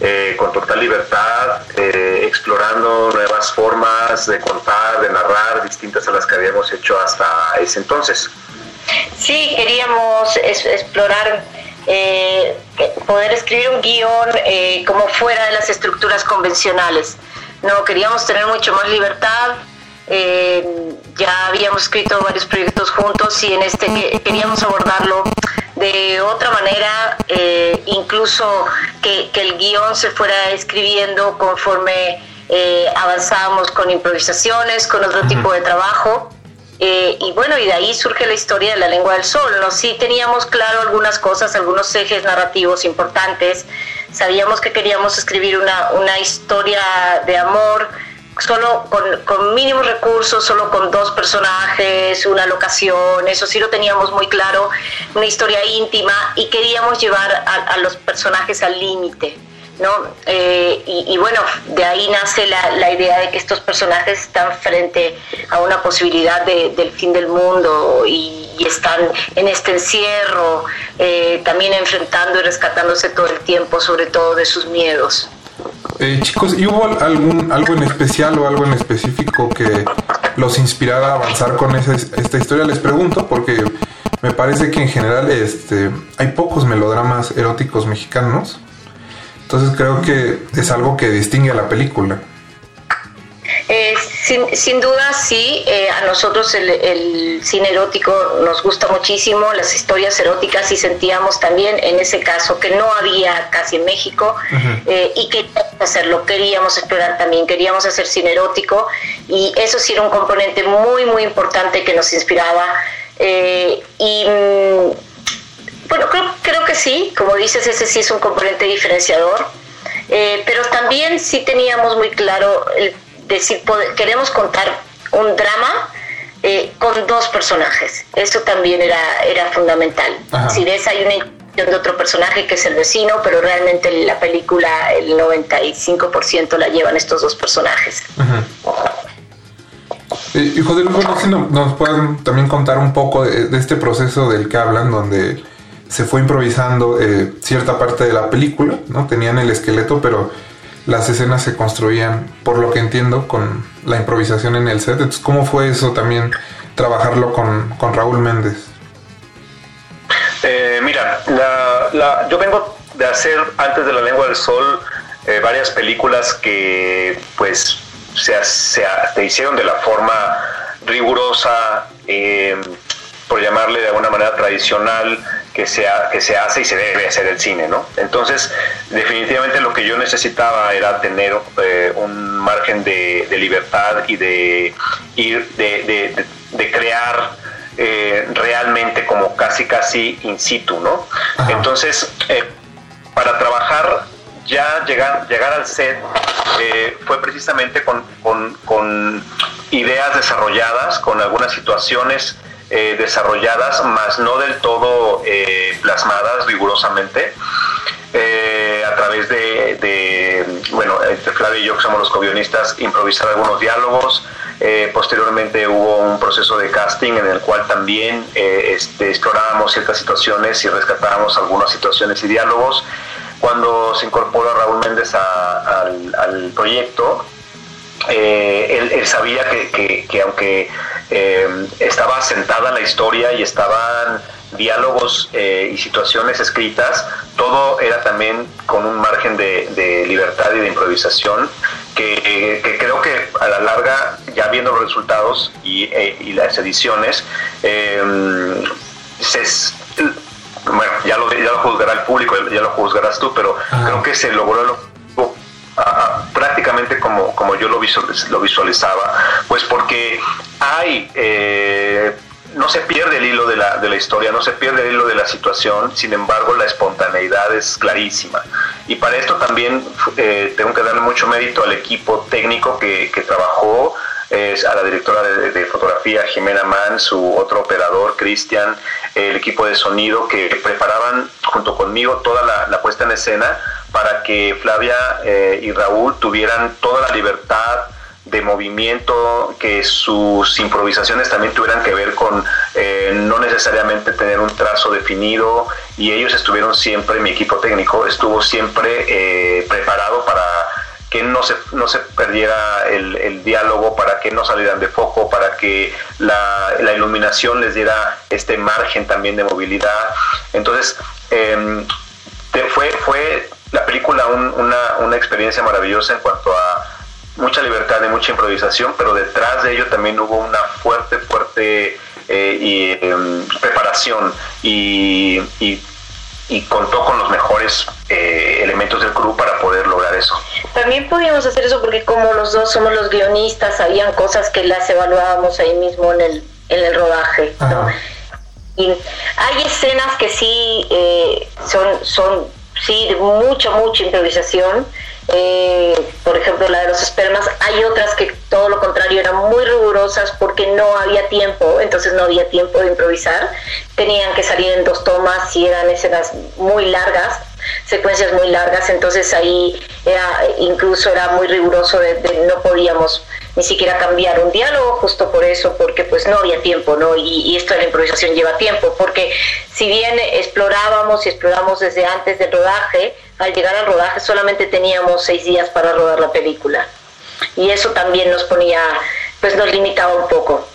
S8: eh, con total libertad, eh, explorando nuevas formas de contar, de narrar, distintas a las que habíamos hecho hasta ese entonces.
S9: Sí, queríamos es- explorar, eh, poder escribir un guion eh, como fuera de las estructuras convencionales. No, queríamos tener mucho más libertad. eh, ya habíamos escrito varios proyectos juntos y en este que- queríamos abordarlo de otra manera, incluso que, que el guion se fuera escribiendo conforme avanzábamos con improvisaciones, con otro tipo de trabajo. Eh, y bueno, y de ahí surge la historia de la lengua del sol. ¿no? Sí teníamos claro algunas cosas, algunos ejes narrativos importantes. Sabíamos que queríamos escribir una, una historia de amor solo con, mínimos recursos, solo con dos personajes, una locación, eso sí lo teníamos muy claro, una historia íntima y queríamos llevar a los personajes al límite. ¿No? Eh, y, bueno, de ahí nace la, la idea de que estos personajes están frente a una posibilidad de- del fin del mundo y, y están en este encierro, eh, también enfrentando y rescatándose todo el tiempo, sobre todo de sus miedos.
S5: Eh, chicos, ¿y hubo algún, algo en especial o algo en específico que los inspirara a avanzar con esa, esta historia? Les pregunto porque me parece que en general este, hay pocos melodramas eróticos mexicanos. Entonces creo que es algo que distingue a la película.
S9: Eh, sin, sin duda, sí, eh, a nosotros el, el cine erótico nos gusta muchísimo, las historias eróticas y sentíamos también en ese caso que no había casi en México eh, y queríamos hacerlo, queríamos explorar también, queríamos hacer cine erótico y eso sí era un componente muy, muy importante que nos inspiraba. y mm, bueno, creo, creo que sí, como dices, ese sí es un componente diferenciador, eh, pero también sí teníamos muy claro el decir, poder- queremos contar un drama eh, con dos personajes, eso también era, era fundamental.
S5: Ajá.
S9: Si ves, hay una de otro personaje que es el vecino, pero realmente la película, el 95% la llevan estos dos personajes.
S5: Eh, y José Luis, bueno, si no- nos pueden también contar un poco de, de este proceso del que hablan, donde se fue improvisando eh, cierta parte de la película, ¿no? Tenían el esqueleto, pero las escenas se construían, por lo que entiendo, con la improvisación en el set. Entonces, ¿cómo fue eso también, trabajarlo con, con Raúl Méndez?
S8: Eh, mira, la- la- yo vengo de hacer antes de La Lengua del Sol eh, varias películas que pues se, se, hicieron de la forma rigurosa, eh, por llamarle de alguna manera tradicional, que se, ha- que se hace y se debe hacer el cine, ¿no? Entonces, definitivamente lo que yo necesitaba era tener eh, un margen de, de libertad y de ir, de, de- de- de crear eh, realmente como casi casi in situ, ¿no? Entonces, eh, para trabajar ya llegar, llegar al set eh, fue precisamente con, con- con ideas desarrolladas, con algunas situaciones eh, desarrolladas, más no del todo eh, plasmadas rigurosamente. eh, a través de, bueno, entre Flavio y yo que somos los co-guionistas, improvisar algunos diálogos. Eh, posteriormente hubo un proceso de casting en el cual también eh, este, explorábamos ciertas situaciones y rescatábamos algunas situaciones y diálogos. Cuando se incorpora Raúl Méndez a- al proyecto, eh, él, él sabía que, que- que aunque eh, estaba sentada la historia y estaban diálogos eh, y situaciones escritas, todo era también con un margen de, de libertad y de improvisación que, que creo que a la larga, ya viendo los resultados y, y las ediciones, eh, se- bueno, ya lo, ya lo juzgará el público, ya lo juzgarás tú, pero creo que se logró prácticamente como, como yo lo, visualiz- lo visualizaba, pues porque hay, eh, no se pierde el hilo de la, de la historia, no se pierde el hilo de la situación, sin embargo la espontaneidad es clarísima. Y para esto también eh, tengo que darle mucho mérito al equipo técnico que, trabajó, es a la directora de, de fotografía Jimena Mann, su otro operador Cristian, el equipo de sonido que preparaban junto conmigo toda la, la puesta en escena para que Flavia eh, y Raúl tuvieran toda la libertad de movimiento, que sus improvisaciones también tuvieran que ver con eh, no necesariamente tener un trazo definido y ellos estuvieron siempre, mi equipo técnico estuvo siempre eh, preparado para que no se, no se perdiera el, diálogo, para que no salieran de foco, para que la, iluminación les diera este margen también de movilidad. Entonces, em, fue, fue la película un- una, una experiencia maravillosa en cuanto a mucha libertad y mucha improvisación, pero detrás de ello también hubo una fuerte, fuerte eh, y, em, preparación y, y- y contó con los mejores eh, elementos del crew para poder lograr eso.
S9: También podíamos hacer eso porque como los dos somos los guionistas, habían cosas que las evaluábamos ahí mismo en el, en el rodaje. ¿no? Y hay escenas que sí eh, son, son sí, mucha, mucha improvisación. Eh, por ejemplo, la de los espermas. Hay otras que todo lo contrario eran muy rigurosas porque no había tiempo, entonces no había tiempo de improvisar. Tenían que salir en dos tomas y eran escenas muy largas, secuencias muy largas, entonces ahí era, incluso era muy riguroso de, no podíamos ni siquiera cambiar un diálogo justo por eso, porque pues no había tiempo, ¿no? Y, y esto de la improvisación lleva tiempo, porque si bien explorábamos y exploramos desde antes del rodaje, al llegar al rodaje solamente teníamos seis días para rodar la película. Y eso también nos ponía, pues nos limitaba un poco.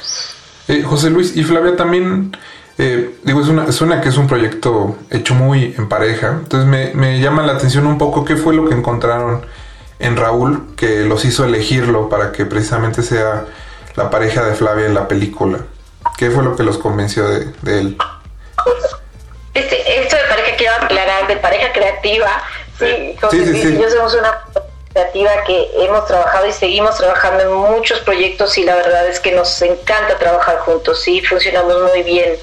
S5: Eh, José Luis y Flavia también, eh, digo, es una, suena que es un proyecto hecho muy en pareja. Entonces me, me llama la atención un poco qué fue lo que encontraron en Raúl que los hizo elegirlo para que precisamente sea la pareja de Flavia en la película. ¿Qué fue lo que los convenció de, de él?
S9: Este, esto de pareja quiero aclarar, de pareja creativa, sí, José
S5: Sí, sí, sí.
S9: y yo somos una creativa que hemos trabajado y seguimos trabajando en muchos proyectos y la verdad es que nos encanta trabajar juntos, sí, funcionamos muy bien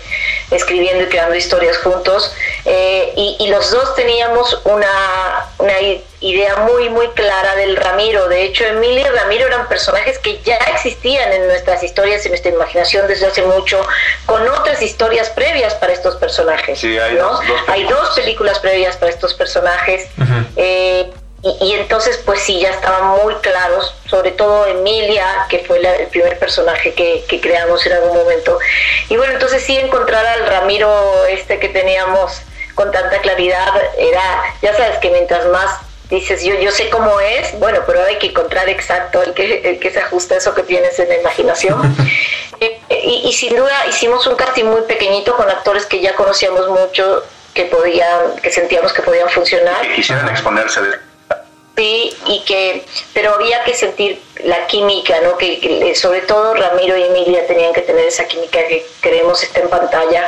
S9: escribiendo y creando historias juntos eh, y, y los dos teníamos una, una idea muy muy clara del Ramiro, de hecho Emilia y Ramiro eran personajes que ya existían en nuestras historias, en nuestra imaginación desde hace mucho, con otras historias previas para estos personajes.
S8: Sí, hay
S9: ¿no?
S8: dos- dos
S9: Hay dos películas previas para estos personajes. Eh, y, y entonces pues sí, ya estaban muy claros, sobre todo Emilia, que fue la- el primer personaje que, que creamos en algún momento. Y bueno, entonces sí encontrar al Ramiro este que teníamos con tanta claridad era, ya sabes que mientras más dices yo yo sé cómo es, bueno, pero hay que encontrar exacto el que, el que se ajusta a eso que tienes en la imaginación. Eh, y, y sin duda hicimos un casting muy pequeñito con actores que ya conocíamos mucho, que podían, que sentíamos que podían funcionar.
S8: Que quisieran exponerse de
S9: y que, pero había que sentir la química, ¿no? Que, sobre todo Ramiro y Emilia tenían que tener esa química que creemos está en pantalla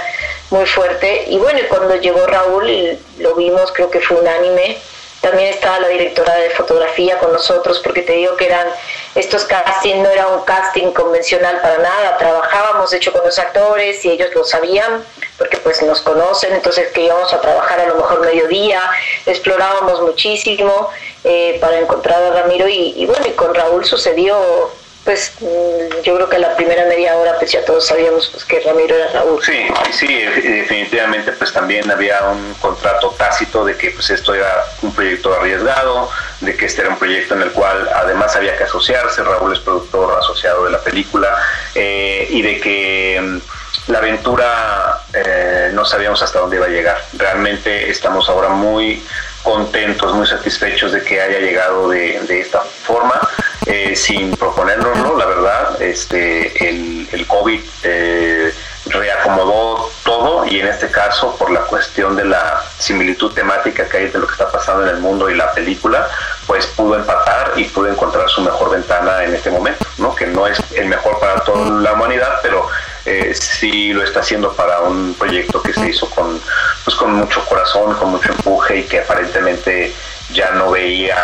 S9: muy fuerte. Y bueno, cuando llegó Raúl, lo vimos, creo que fue unánime. También estaba la directora de fotografía con nosotros, porque te digo que eran estos castings, no era un casting convencional para nada. Trabajábamos, de hecho, con los actores y ellos lo sabían, porque pues nos conocen, entonces que íbamos a trabajar a lo mejor mediodía, explorábamos muchísimo eh, para encontrar a Ramiro y, y bueno, y con Raúl sucedió, pues mm, yo creo que la primera media hora pues ya todos sabíamos pues, que Ramiro era Raúl.
S8: Sí, sí, definitivamente pues también había un contrato tácito de que pues esto era un proyecto arriesgado, de que este era un proyecto en el cual además había que asociarse, Raúl es productor asociado de la película, eh, y de que mm, la aventura eh, no sabíamos hasta dónde iba a llegar. Realmente estamos ahora muy contentos, muy satisfechos de que haya llegado de, de esta forma, eh, sin proponérnoslo, la verdad. Este, el, el COVID eh, reacomodó todo y en este caso, por la cuestión de la similitud temática que hay de lo que está pasando en el mundo y la película, pues pudo empatar y pudo encontrar su mejor ventana en este momento, ¿no? que no es el mejor para toda la humanidad, pero eh, sí lo está haciendo para un proyecto que se hizo con, pues, con mucho corazón, con mucho empuje y que aparentemente ya no veía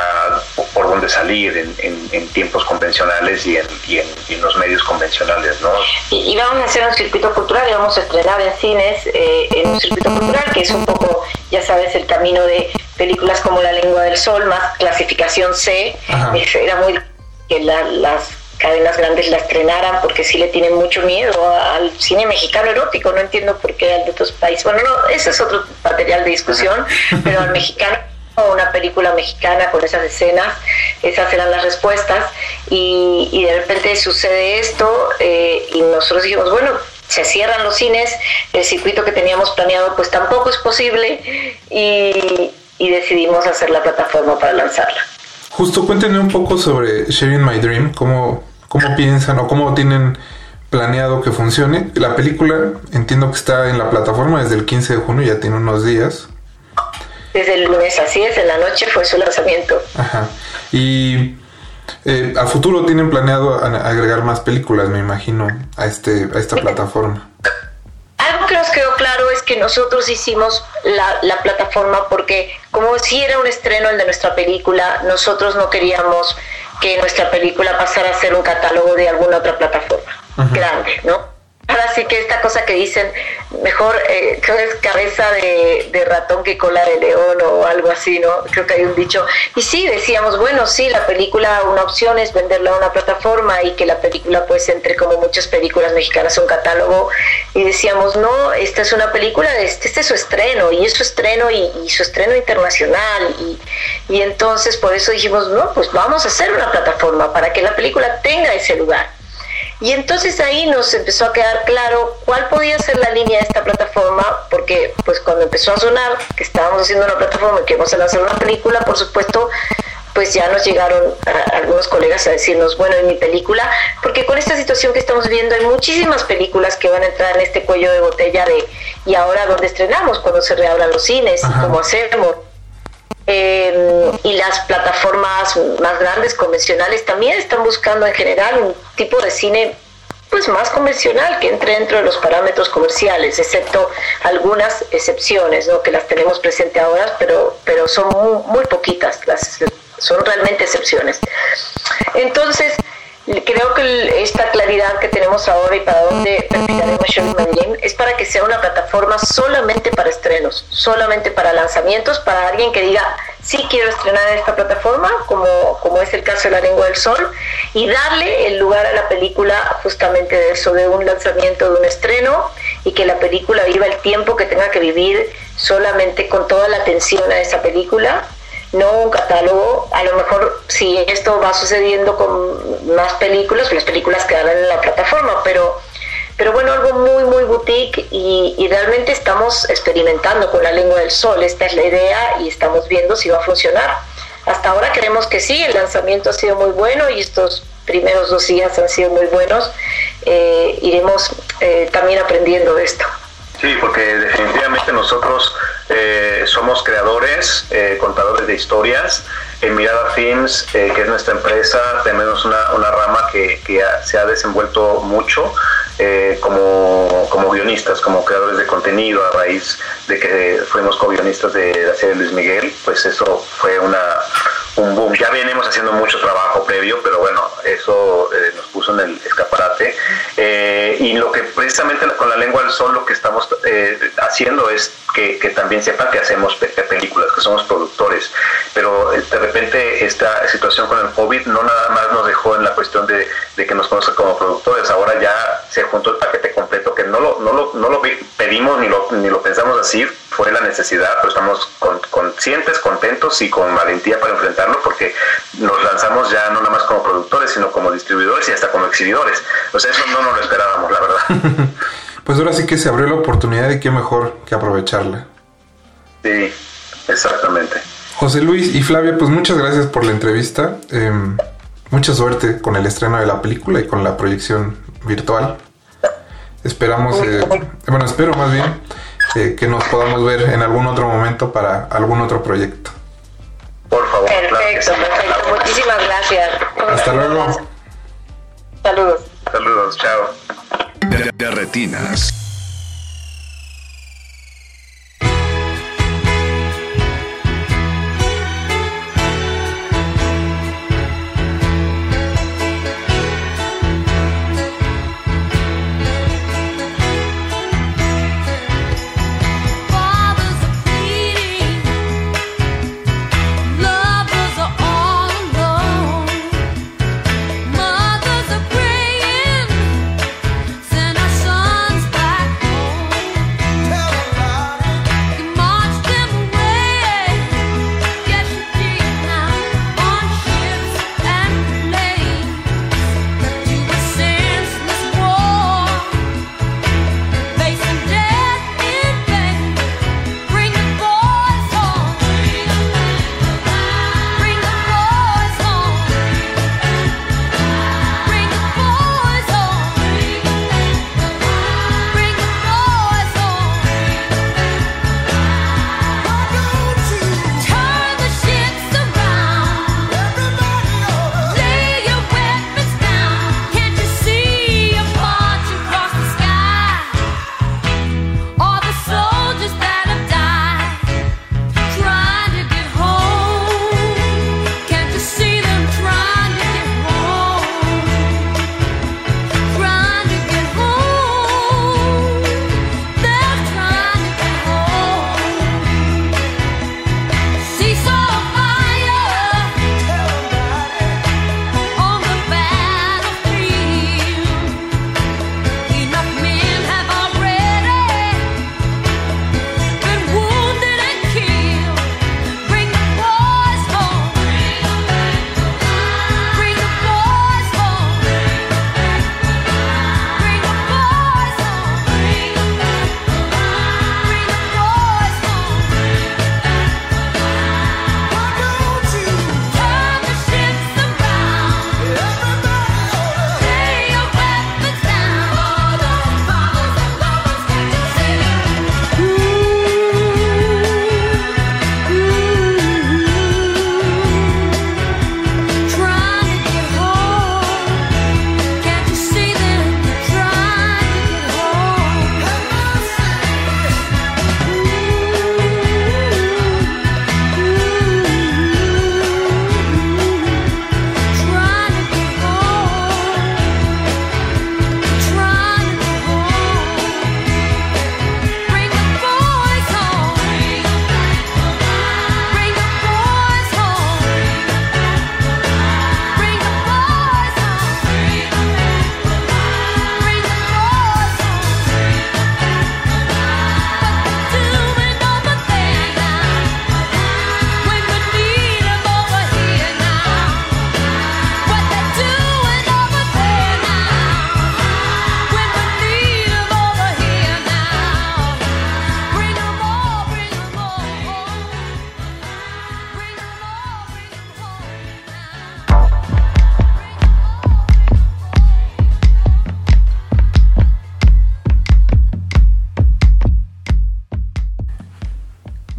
S8: por dónde salir en, en, en tiempos convencionales y en, y, en, y en, los medios convencionales, ¿no?
S9: Y, y, vamos a hacer un circuito cultural y vamos a estrenar en cines eh, en un circuito cultural que es un poco, ya sabes, el camino de películas como La lengua del sol, más clasificación C, eh, era muy que la, las cadenas grandes la estrenaran porque sí le tienen mucho miedo al cine mexicano erótico, no entiendo por qué al de otros países. Bueno, no, ese es otro material de discusión, pero al mexicano una película mexicana con esas escenas, esas eran las respuestas y, y de repente sucede esto eh, y nosotros dijimos, bueno, se cierran los cines, el circuito que teníamos planeado pues tampoco es posible y, y decidimos hacer la plataforma para lanzarla.
S5: Justo cuéntenme un poco sobre Sharing My Dream, cómo, cómo piensan o cómo tienen planeado que funcione. La película entiendo que está en la plataforma desde el 15 de junio, ya tiene unos días.
S9: Desde el lunes, así es, en la noche fue su lanzamiento.
S5: Ajá. Y eh, a futuro tienen planeado agregar más películas, me imagino, a, este, a esta plataforma.
S9: Algo que nos quedó claro es que nosotros hicimos la, la, plataforma porque como si era un estreno el de nuestra película, nosotros no queríamos que nuestra película pasara a ser un catálogo de alguna otra plataforma uh -huh. grande, ¿no? Ahora sí que esta cosa que dicen, mejor eh, creo que es cabeza de, ratón que cola de león o algo así, ¿no? Creo que hay un dicho. Y sí, decíamos, bueno, sí, la película, una opción es venderla a una plataforma y que la película pues entre como muchas películas mexicanas a un catálogo. Y decíamos, no, esta es una película, este, este es su estreno y es su estreno y, y su estreno internacional. Y, y entonces por eso dijimos, no, pues vamos a hacer una plataforma para que la película tenga ese lugar. Y entonces ahí nos empezó a quedar claro cuál podía ser la línea de esta plataforma, porque pues cuando empezó a sonar que estábamos haciendo una plataforma y que íbamos a lanzar una película, por supuesto, pues ya nos llegaron a, algunos colegas a decirnos, bueno, en mi película, porque con esta situación que estamos viendo hay muchísimas películas que van a entrar en este cuello de botella de, y ahora dónde estrenamos, cuando se reabran los cines, Ajá. cómo hacemos. Eh, y las plataformas más grandes convencionales también están buscando en general un tipo de cine pues más convencional que entre dentro de los parámetros comerciales excepto algunas excepciones ¿no? que las tenemos presente ahora pero pero son muy, muy poquitas las son realmente excepciones entonces creo que esta claridad que tenemos ahora y para dónde perfectaremos Sherman es para que sea una plataforma solamente para estrenos, solamente para lanzamientos, para alguien que diga, sí quiero estrenar en esta plataforma, como, como es el caso de La Lengua del Sol, y darle el lugar a la película justamente de eso, de un lanzamiento, de un estreno, y que la película viva el tiempo que tenga que vivir solamente con toda la atención a esa película no un catálogo. A lo mejor si esto va sucediendo con más películas, las películas quedarán en la plataforma, pero pero bueno, algo muy, muy boutique y, realmente estamos experimentando con la lengua del sol. Esta es la idea y estamos viendo si va a funcionar. Hasta ahora creemos que sí, el lanzamiento ha sido muy bueno y estos primeros dos días han sido muy buenos. Eh, iremos eh, también aprendiendo de esto.
S8: Sí, porque definitivamente nosotros eh, somos creadores, eh, contadores de historias. En Mirada Films, eh, que es nuestra empresa, tenemos una, una rama que, ha- se ha desenvuelto mucho eh, como, como guionistas, como creadores de contenido, a raíz de que fuimos co-guionistas de la serie Luis Miguel, pues eso fue una. Ya venimos haciendo mucho trabajo previo, pero bueno, eso eh, nos puso en el escaparate. Eh, y lo que precisamente con la lengua del sol lo que estamos eh, haciendo es que, que también sepan que hacemos pe- películas, que somos productores. Pero eh, de repente esta situación con el COVID no nada más nos dejó en la cuestión de, de que nos conozcan como productores, ahora ya se juntó el paquete completo que no lo, no lo, no lo pedimos ni lo, ni lo pensamos así, fue la necesidad, pero estamos con- conscientes, contentos y con valentía para enfrentarlo porque nos lanzamos ya no nada más como productores, sino como distribuidores y hasta como exhibidores. O sea, eso no nos lo esperábamos, la verdad.
S5: Pues ahora sí que se abrió la oportunidad y qué mejor que aprovecharla.
S8: Sí, exactamente.
S5: José Luis y Flavia, pues muchas gracias por la entrevista. Eh, mucha suerte con el estreno de la película y con la proyección virtual. Esperamos, eh, bueno, espero más bien eh, que nos podamos ver en algún otro momento para algún otro proyecto.
S8: Por favor.
S9: Perfecto, perfecto. Muchísimas gracias.
S5: Hasta luego.
S9: Saludos.
S8: Saludos, chao.
S1: De, de retinas.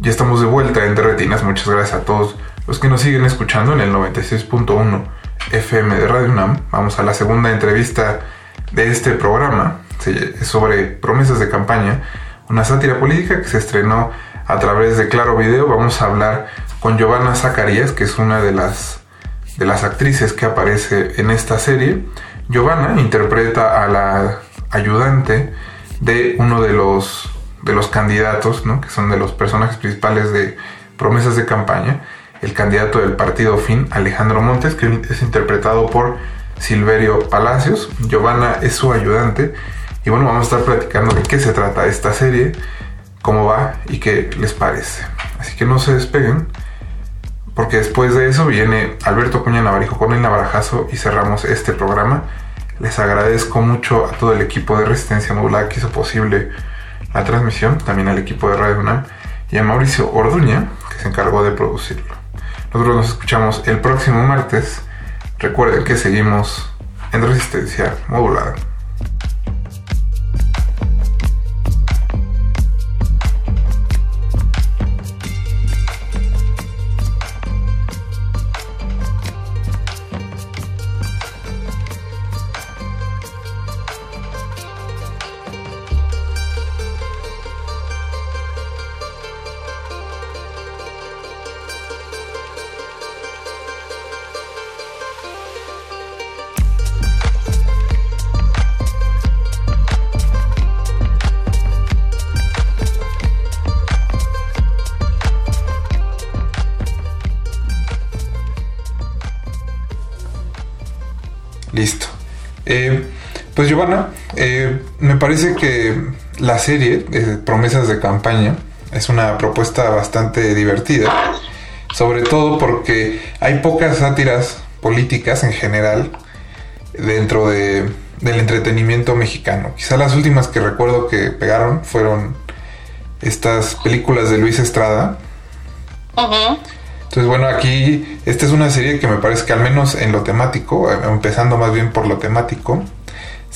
S5: Ya estamos de vuelta en Retinas. Muchas gracias a todos los que nos siguen escuchando en el 96.1 FM de Radio UNAM. Vamos a la segunda entrevista de este programa. Sobre promesas de campaña, una sátira política que se estrenó a través de Claro Video. Vamos a hablar con Giovanna Zacarías, que es una de las, de las actrices que aparece en esta serie. Giovanna interpreta a la ayudante de uno de los, de los candidatos, ¿no? que son de los personajes principales de promesas de campaña, el candidato del partido FIN, Alejandro Montes, que es interpretado por Silverio Palacios. Giovanna es su ayudante. Y bueno, vamos a estar platicando de qué se trata esta serie, cómo va y qué les parece. Así que no se despeguen, porque después de eso viene Alberto Cuña Navarijo con el Navarajazo y cerramos este programa. Les agradezco mucho a todo el equipo de Resistencia Modulada que hizo posible la transmisión, también al equipo de Radio UNAM y a Mauricio Orduña, que se encargó de producirlo. Nosotros nos escuchamos el próximo martes. Recuerden que seguimos en Resistencia Modulada. Pues Giovanna, eh, me parece que la serie eh, Promesas de Campaña es una propuesta bastante divertida, sobre todo porque hay pocas sátiras políticas en general dentro de, del entretenimiento mexicano. Quizá las últimas que recuerdo que pegaron fueron estas películas de Luis Estrada, entonces, bueno, aquí esta es una serie que me parece que al menos en lo temático, eh, empezando más bien por lo temático,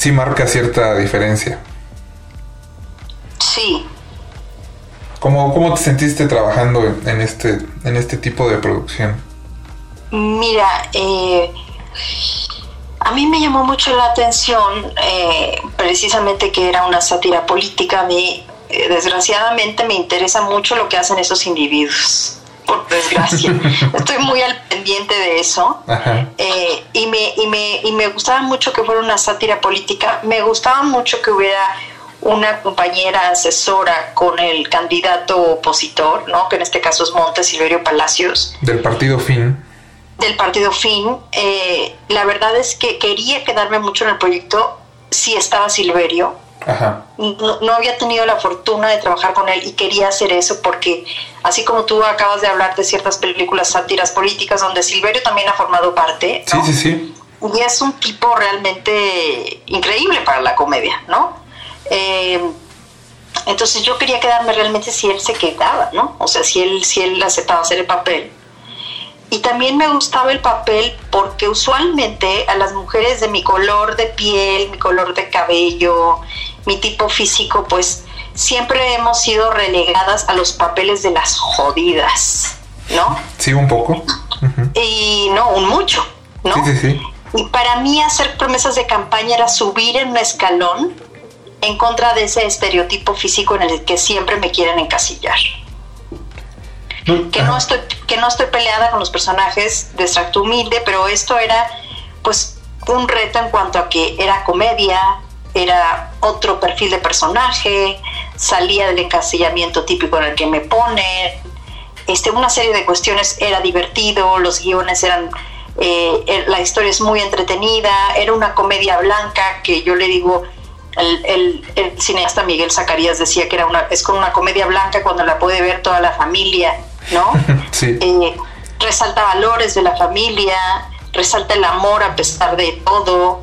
S5: sí marca cierta diferencia.
S10: Sí,
S5: ¿Cómo, cómo te sentiste trabajando en, en este, en este tipo de producción?
S10: Mira, eh, a mí me llamó mucho la atención eh, precisamente que era una sátira política. A mí, eh, desgraciadamente, me interesa mucho lo que hacen esos individuos. Por desgracia, estoy muy al pendiente de eso. Eh, y, me, y, me, y me gustaba mucho que fuera una sátira política. Me gustaba mucho que hubiera una compañera asesora con el candidato opositor, ¿no? que en este caso es Montes Silverio Palacios
S5: Del partido fin.
S10: del partido FIN. Eh, la verdad es que quería quedarme mucho en el proyecto si estaba Silverio.
S5: Ajá.
S10: No, no había tenido la fortuna de trabajar con él y quería hacer eso porque, así como tú acabas de hablar de ciertas películas sátiras políticas donde Silverio también ha formado parte,
S5: Sí, sí, sí.
S10: y es un tipo realmente increíble para la comedia, ¿no? Eh, entonces yo quería quedarme realmente si él se quedaba, ¿no? O sea, si él, si él aceptaba hacer el papel. Y también me gustaba el papel porque usualmente a las mujeres de mi color de piel, mi color de cabello, mi tipo físico, pues siempre hemos sido relegadas a los papeles de las jodidas, ¿no?
S5: Sí, un poco.
S10: Y no, un mucho, ¿no?
S5: Sí, sí, sí.
S10: Y para mí hacer promesas de campaña era subir en un escalón en contra de ese estereotipo físico en el que siempre me quieren encasillar. Que no estoy, que no estoy peleada con los personajes de extracto humilde, pero esto era pues un reto en cuanto a que era comedia, era otro perfil de personaje, salía del encasillamiento típico en el que me ponen, este, una serie de cuestiones era divertido, los guiones eran, eh, eh, la historia es muy entretenida, era una comedia blanca que yo le digo, el, el- el cineasta Miguel Zacarías decía que era una, es como una comedia blanca cuando la puede ver toda la familia, ¿no?
S5: Sí.
S10: Eh, resalta valores de la familia, resalta el amor a pesar de todo,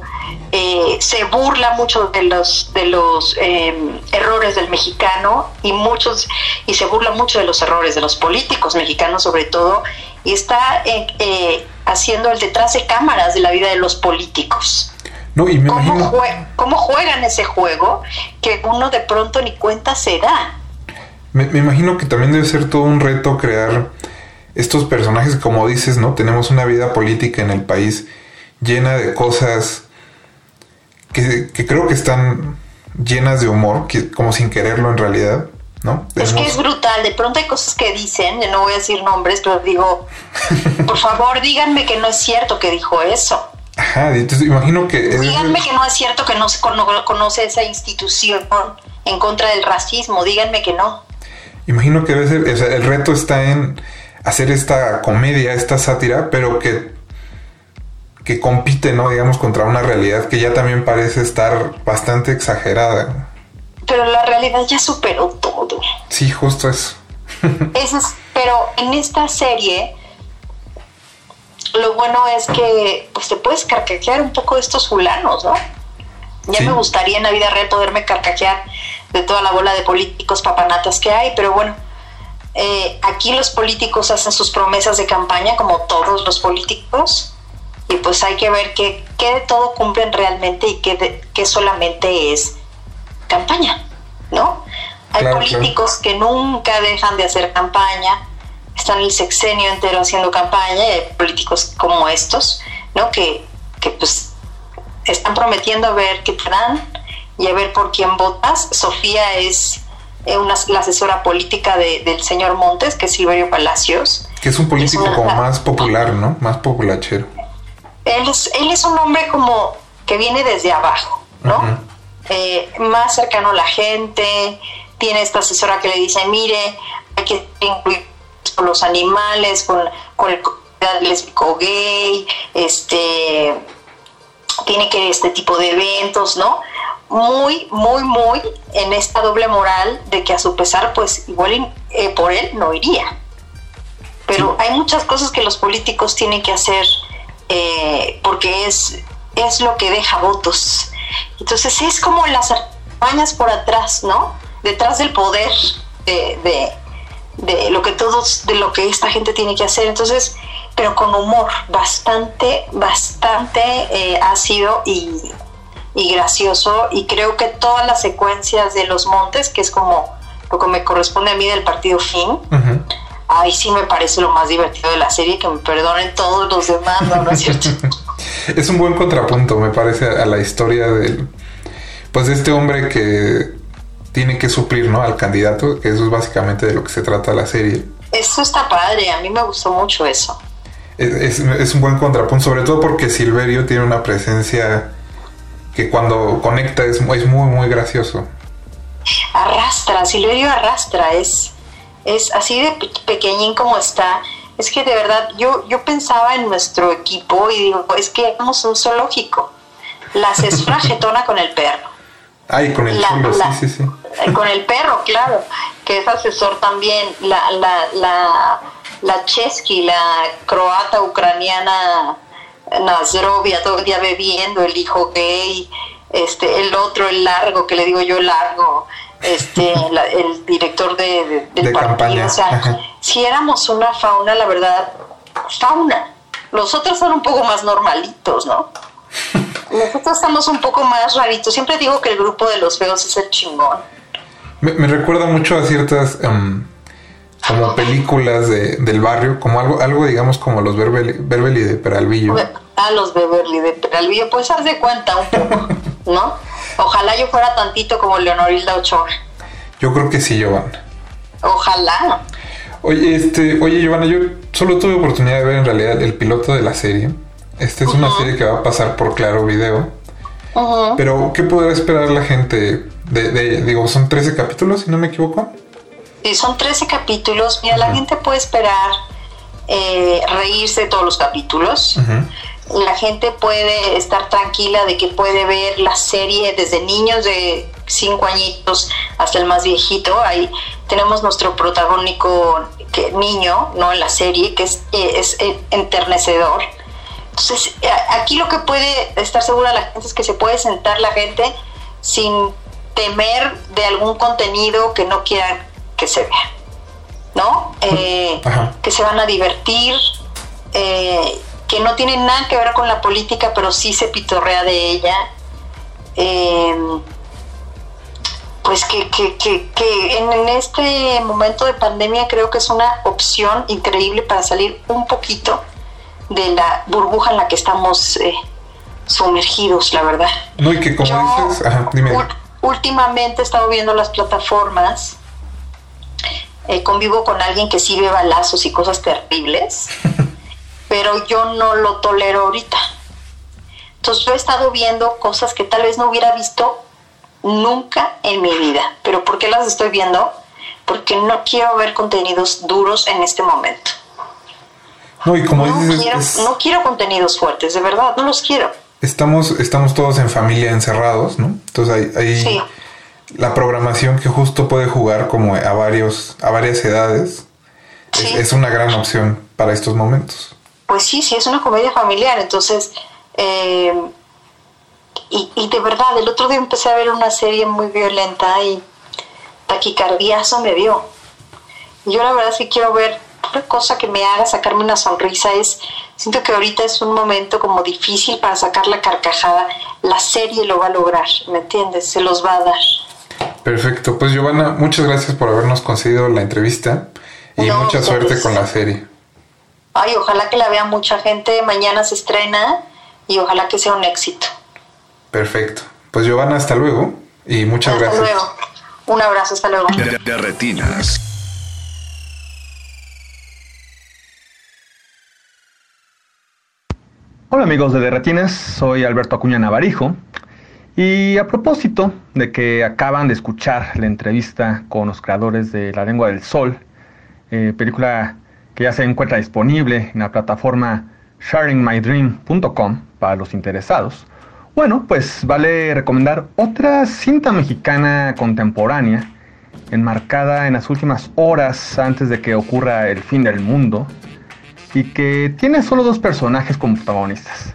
S10: eh, se burla mucho de los de los eh, errores del mexicano y muchos y se burla mucho de los errores de los políticos mexicanos sobre todo y está eh, haciendo el detrás de cámaras de la vida de los políticos
S5: No, y me
S10: cómo,
S5: imagino.
S10: jue- cómo juegan ese juego que uno de pronto ni cuenta se da
S5: Me, me imagino que también debe ser todo un reto crear estos personajes, como dices, ¿no? Tenemos una vida política en el país llena de cosas que, que creo que están llenas de humor, que, como sin quererlo en realidad, ¿no?
S10: Es que es brutal. De pronto hay cosas que dicen, yo no voy a decir nombres, pero digo, por favor, díganme que no es cierto que dijo eso.
S5: Ajá, entonces imagino que... es-
S10: Díganme que no es cierto que no se cono- conoce esa institución en contra del racismo. Díganme que no.
S5: Imagino que debe ser, o sea, el reto está en hacer esta comedia, esta sátira, pero que, que compite, ¿no? Digamos, contra una realidad que ya también parece estar bastante exagerada.
S10: Pero la realidad ya superó todo.
S5: Sí, justo eso.
S10: Eso es- pero en esta serie, lo bueno es que pues te puedes carcajear un poco de estos fulanos, ¿no? Ya
S5: Sí.
S10: me gustaría en la vida real poderme carcajear de toda la bola de políticos papanatas que hay, pero bueno, eh, aquí los políticos hacen sus promesas de campaña como todos los políticos y pues hay que ver qué, qué de todo cumplen realmente y qué, de- qué solamente es campaña, ¿no? Hay
S11: Claro,
S10: políticos que nunca dejan de hacer campaña, están el sexenio entero haciendo campaña, y hay políticos como estos, ¿no? Que, que pues están prometiendo a ver qué te dan y a ver por quién votas. Sofía es eh, una, la asesora política de- del señor Montes, que es Silverio Palacios.
S5: Que es un político
S10: una-
S5: como más popular, ¿no? Más populachero.
S10: Él es, él es un hombre como que viene desde abajo, ¿no? Eh, más cercano a la gente, tiene esta asesora que le dice, mire, hay que incluir con los animales, con, con el lésbico gay, este, tiene que este tipo de eventos, ¿no? Muy, muy, muy en esta doble moral de que a su pesar, pues igual eh, por él no iría. Pero hay muchas cosas que los políticos tienen que hacer eh, porque es, es lo que deja votos. Entonces es como las artimañas por atrás, ¿no? Detrás del poder de, de, de lo que todos, de lo que esta gente tiene que hacer. Entonces, pero con humor, bastante, bastante eh, ácido y, y gracioso. Y creo que todas las secuencias de los montes, que es como lo que me corresponde a mí del partido fin, ahí sí me parece lo más divertido de la serie, que me perdonen todos los demás, ¿no, ¿No es cierto?
S5: Es un buen contrapunto, me parece, a la historia del. Pues de este hombre que tiene que suplir, ¿no? Al candidato, que eso es básicamente de lo que se trata la serie.
S10: Eso está padre, a mí me gustó mucho eso.
S5: Es, es- es un buen contrapunto, sobre todo porque Silverio tiene una presencia que cuando conecta es, es muy, muy gracioso.
S10: Arrastra, Silverio arrastra, es, es así de pe- pequeñín como está. Es que de verdad, yo, yo pensaba en nuestro equipo y digo, es que somos un zoológico. La asesora jetona con el perro.
S5: Ay, con el
S10: La-
S5: chulo,
S10: la-
S5: sí, sí, sí.
S10: Eh, con el perro, claro, que es asesor también, la, la, la, la Chesky, la croata ucraniana Nazrovia, todo el día bebiendo, el hijo gay, este, el otro, el largo, que le digo yo largo, este, la- el director de, de- del
S5: De
S10: partido,
S5: campaña,
S10: o sea,
S5: ajá.
S10: si éramos una fauna, la verdad, fauna. Los otros son un poco más normalitos, ¿no? Nosotros estamos un poco más raritos. Siempre digo que el grupo de los feos es el chingón.
S5: Me, me recuerda mucho a ciertas em, como películas de, del barrio, como algo, algo digamos como los Beverly, Beverly de Peralvillo.
S10: A los Beverly de Peralvillo, pues haz de cuenta un poco, ¿no? Ojalá yo fuera tantito como Leonorilda Ochoa.
S5: Yo creo que sí, Giovanna.
S10: Ojalá.
S5: Oye, este, oye, Giovanna, yo solo tuve oportunidad de ver en realidad el piloto de la serie. Esta es una serie que va a pasar por Claro Video.
S10: Ujú.
S5: Pero, ¿qué podrá esperar la gente? De, de- digo, son 13 capítulos, si no me equivoco.
S10: Sí, son 13 capítulos. Mira, la gente puede esperar eh, reírse de todos los capítulos. La gente puede estar tranquila de que puede ver la serie desde niños de 5 añitos hasta el más viejito. Ahí tenemos nuestro protagónico que, niño, ¿no? En la serie, que es, es enternecedor. Entonces, aquí lo que puede estar segura la gente es que se puede sentar la gente sin temer de algún contenido que no quieran que se vea, ¿no? Eh, que se van a divertir, eh, que no tiene nada que ver con la política, pero sí se pitorrea de ella. Eh, pues que, que, que, que en, en este momento de pandemia creo que es una opción increíble para salir un poquito de la burbuja en la que estamos eh, sumergidos, la verdad.
S5: No, y que como
S10: Yo-
S5: dices, ajá, dime.
S10: Últimamente he estado viendo las plataformas, eh, convivo con alguien que sí ve balazos y cosas terribles, pero yo no lo tolero ahorita. Entonces yo he estado viendo cosas que tal vez no hubiera visto nunca en mi vida. ¿Pero por qué las estoy viendo? Porque no quiero ver contenidos duros en este momento.
S5: No, y como
S10: No
S5: dices,
S10: quiero,
S5: es-
S10: no quiero contenidos fuertes, de verdad, no los quiero.
S5: estamos, estamos todos en familia encerrados, ¿no? Entonces hay, hay
S10: Sí.
S5: la programación que justo puede jugar como a varios, a varias edades. Es, es una gran opción para estos momentos.
S10: Pues sí, sí, es una comedia familiar, entonces... eh, y, y de verdad, el otro día empecé a ver una serie muy violenta y taquicardiazo me dio. Y Yo la verdad sí quiero ver una cosa que me haga sacarme una sonrisa. Es, siento que ahorita es un momento como difícil para sacar la carcajada. La serie lo va a lograr, ¿me entiendes? Se los va a dar.
S5: Perfecto. Pues Giovanna, muchas gracias por habernos concedido la entrevista y
S10: No,
S5: mucha suerte con la serie.
S10: Ay, ojalá que la vea mucha gente. Mañana se estrena y ojalá que sea un éxito.
S5: Perfecto. Pues Giovanna, hasta luego y muchas
S10: Hasta
S5: gracias.
S10: luego. Un abrazo, hasta luego.
S1: De, de retinas.
S11: Hola amigos de Derretines, soy Alberto Acuña Navarijo y a propósito de que acaban de escuchar la entrevista con los creadores de La Lengua del Sol, eh, película que ya se encuentra disponible en la plataforma sharingmydream.com para los interesados, bueno, pues vale recomendar otra cinta mexicana contemporánea enmarcada en las últimas horas antes de que ocurra el fin del mundo y que tiene solo dos personajes como protagonistas.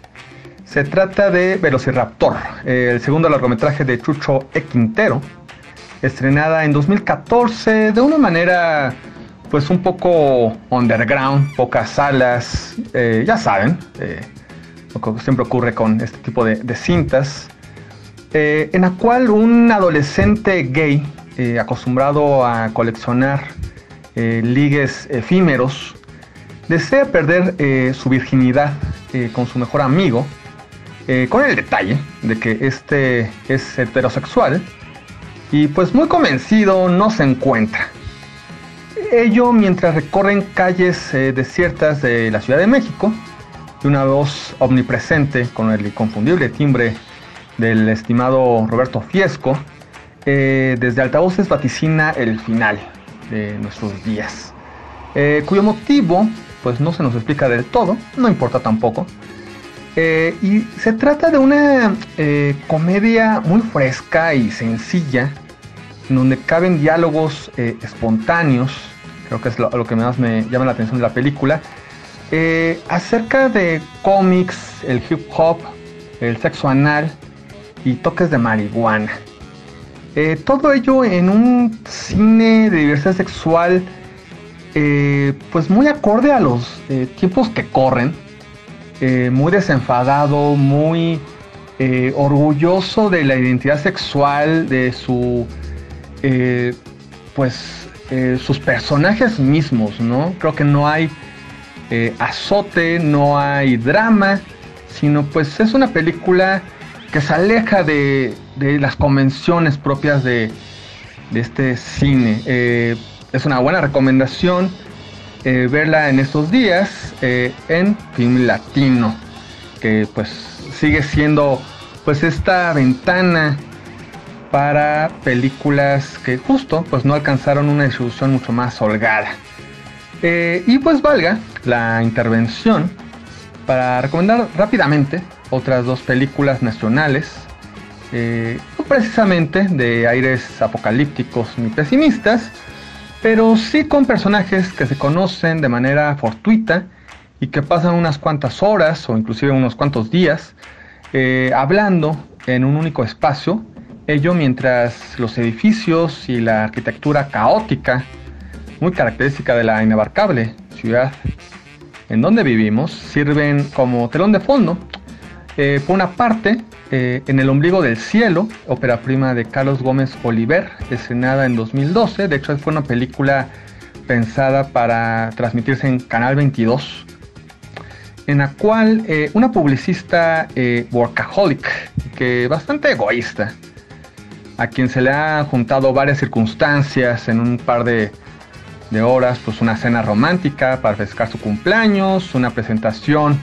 S11: Se trata de Velociraptor, el segundo largometraje de Chucho E. Quintero, estrenada en 2014 de una manera pues un poco underground, pocas salas, eh, ya saben, eh, lo que siempre ocurre con este tipo de, cintas, eh, en la cual un adolescente gay acostumbrado a coleccionar ligues efímeros desea perder su virginidad con su mejor amigo, con el detalle de que este es heterosexual y pues muy convencido no se encuentra. Ello mientras recorren calles eh, desiertas de la Ciudad de México y una voz omnipresente con el inconfundible timbre del estimado Roberto Fiesco, eh, desde altavoces vaticina el final de nuestros días, eh, cuyo motivo pues no se nos explica del todo, no importa tampoco. Y se trata de una comedia muy fresca y sencilla, en donde caben diálogos espontáneos, creo que es lo, que más me llama la atención de la película, eh, acerca de cómics, el hip hop, el sexo anal y toques de marihuana. Eh, todo ello en un cine de diversidad sexual, eh, pues muy acorde a los tiempos que corren, muy desenfadado, muy orgulloso de la identidad sexual, de su, pues, eh, sus personajes mismos, ¿no? Creo que no hay eh, azote, no hay drama, sino pues es una película que se aleja de, de las convenciones propias de, de este cine. Eh, es una buena recomendación verla en estos días en Film Latino, que pues sigue siendo pues esta ventana para películas que justo pues no alcanzaron una distribución mucho más holgada. Eh, y pues valga la intervención para recomendar rápidamente otras dos películas nacionales, eh, no precisamente de aires apocalípticos ni pesimistas, pero sí con personajes que se conocen de manera fortuita y que pasan unas cuantas horas o inclusive unos cuantos días eh, hablando en un único espacio, ello mientras los edificios y la arquitectura caótica, muy característica de la inabarcable ciudad en donde vivimos, sirven como telón de fondo. Eh, por una parte, eh, En el ombligo del cielo, ópera prima de Carlos Gómez Oliver, estrenada en 2012. De hecho, fue una película pensada para transmitirse en Canal 22, en la cual eh, una publicista eh, workaholic, que bastante egoísta, a quien se le han juntado varias circunstancias en un par de, horas, pues una cena romántica para festejar su cumpleaños, una presentación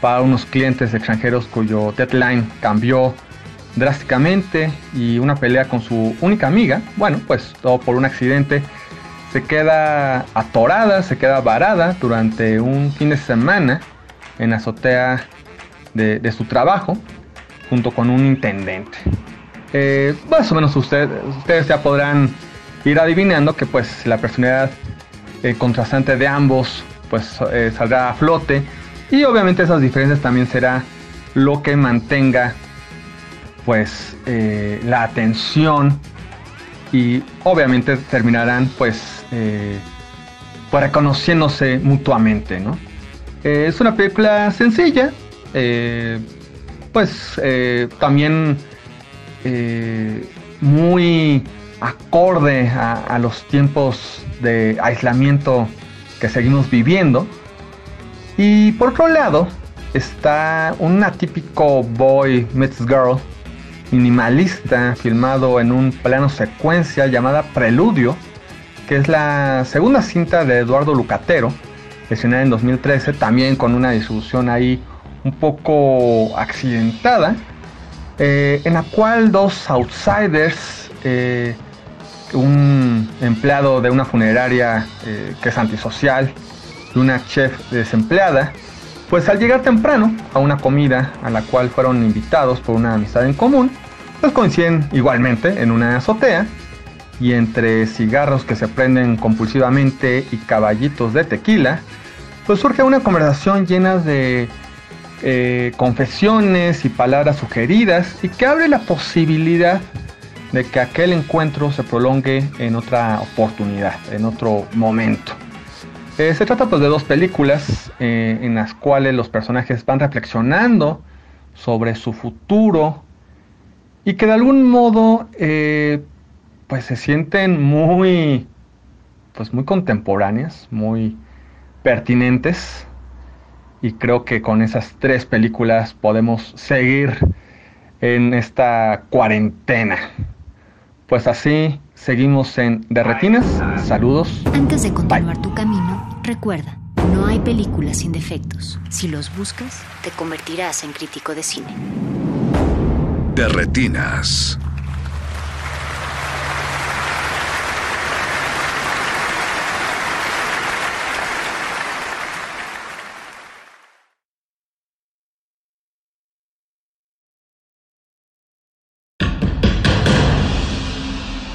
S11: para unos clientes extranjeros cuyo deadline cambió drásticamente y una pelea con su única amiga, bueno, pues todo por un accidente, se queda atorada, se queda varada durante un fin de semana en la azotea de su trabajo junto con un intendente. Eh, más o menos usted- ustedes ya podrán ir adivinando que pues la personalidad eh, contrastante de ambos pues eh, saldrá a flote y obviamente esas diferencias también será lo que mantenga pues eh, la atención y obviamente terminarán pues pues, reconociéndose mutuamente ¿no? Es una película sencilla pues también eh, muy acorde a, a los tiempos de aislamiento que seguimos viviendo. Y por otro lado, está un atípico boy meets girl minimalista filmado en un plano secuencia llamada Preludio, que es la segunda cinta de Eduardo Lucatero, estrenada en 2013, también con una distribución ahí un poco accidentada, eh, en la cual dos outsiders, eh, un empleado de una funeraria eh, que es antisocial y una chef desempleada, pues al llegar temprano a una comida a la cual fueron invitados por una amistad en común, pues coinciden igualmente en una azotea y entre cigarros que se prenden compulsivamente y caballitos de tequila, pues surge una conversación llena de eh, confesiones y palabras sugeridas y que abre la posibilidad de que aquel encuentro se prolongue en otra oportunidad, en otro momento. Eh, se trata pues de dos películas eh, en las cuales los personajes van reflexionando sobre su futuro y que de algún modo pues se sienten muy pues muy contemporáneas, muy pertinentes y creo que con esas tres películas podemos seguir en esta cuarentena. Pues así seguimos en De Retinas. Saludos.
S12: Antes de continuar tu camino, recuerda, no hay películas sin defectos. Si los buscas, te convertirás en crítico de cine.
S1: De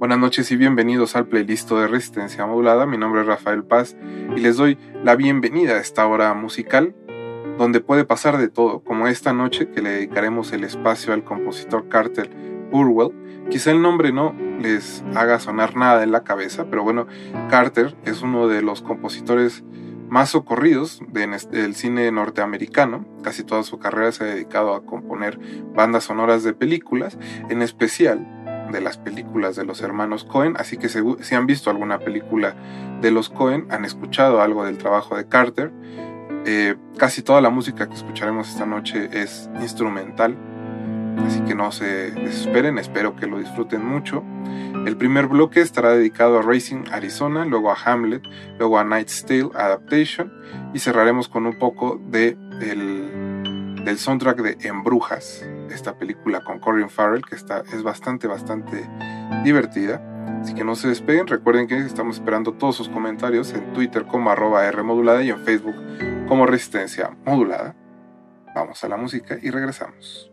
S5: Buenas noches y bienvenidos al playlist de Resistencia Modulada. Mi nombre es Rafael Paz y les doy la bienvenida a esta hora musical donde puede pasar de todo, como esta noche que le dedicaremos el espacio al compositor Carter Burwell. Quizá el nombre no les haga sonar nada en la cabeza, pero bueno, Carter es uno de los compositores más socorridos de- del cine norteamericano. Casi toda su carrera se ha dedicado a componer bandas sonoras de películas, en especial de las películas de los hermanos Cohen, así que si han visto alguna película de los Cohen, han escuchado algo del trabajo de Carter. Eh, casi toda la música que escucharemos esta noche es instrumental, así que no se desesperen, espero que lo disfruten mucho. El primer bloque estará dedicado a Racing Arizona, luego a Hamlet, luego a Night's Tale Adaptation y cerraremos con un poco de el- del soundtrack de Embrujas, esta película con Corin Farrell que está, es bastante, bastante divertida. Así que no se despeguen, recuerden que estamos esperando todos sus comentarios en Twitter como arroba R modulada y en Facebook como Resistencia Modulada. Vamos a la música y regresamos.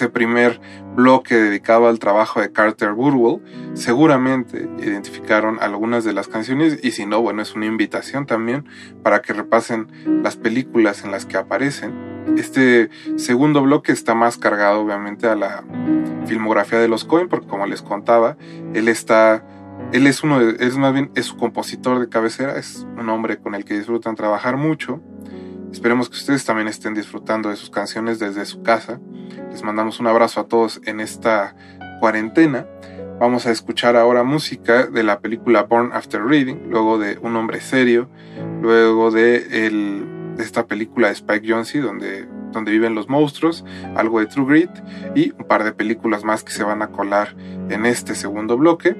S5: Ese primer bloque dedicado al trabajo de Carter Burwell? Seguramente identificaron algunas de las canciones y si no, bueno, es una invitación también para que repasen las películas en las que aparecen. Este segundo bloque está más cargado obviamente a la filmografía de los Cohen porque como les contaba, él está él es uno de, es más bien es su compositor de cabecera, es un hombre con el que disfrutan trabajar mucho. Esperemos que ustedes también estén disfrutando de sus canciones desde su casa. Les mandamos un abrazo a todos en esta cuarentena. Vamos a escuchar ahora música de la película Born After Reading, luego de Un hombre serio, luego de, el, de esta película de Spike Jonze, donde, donde viven los monstruos, algo de True Grit y un par de películas más que se van a colar en este segundo bloque.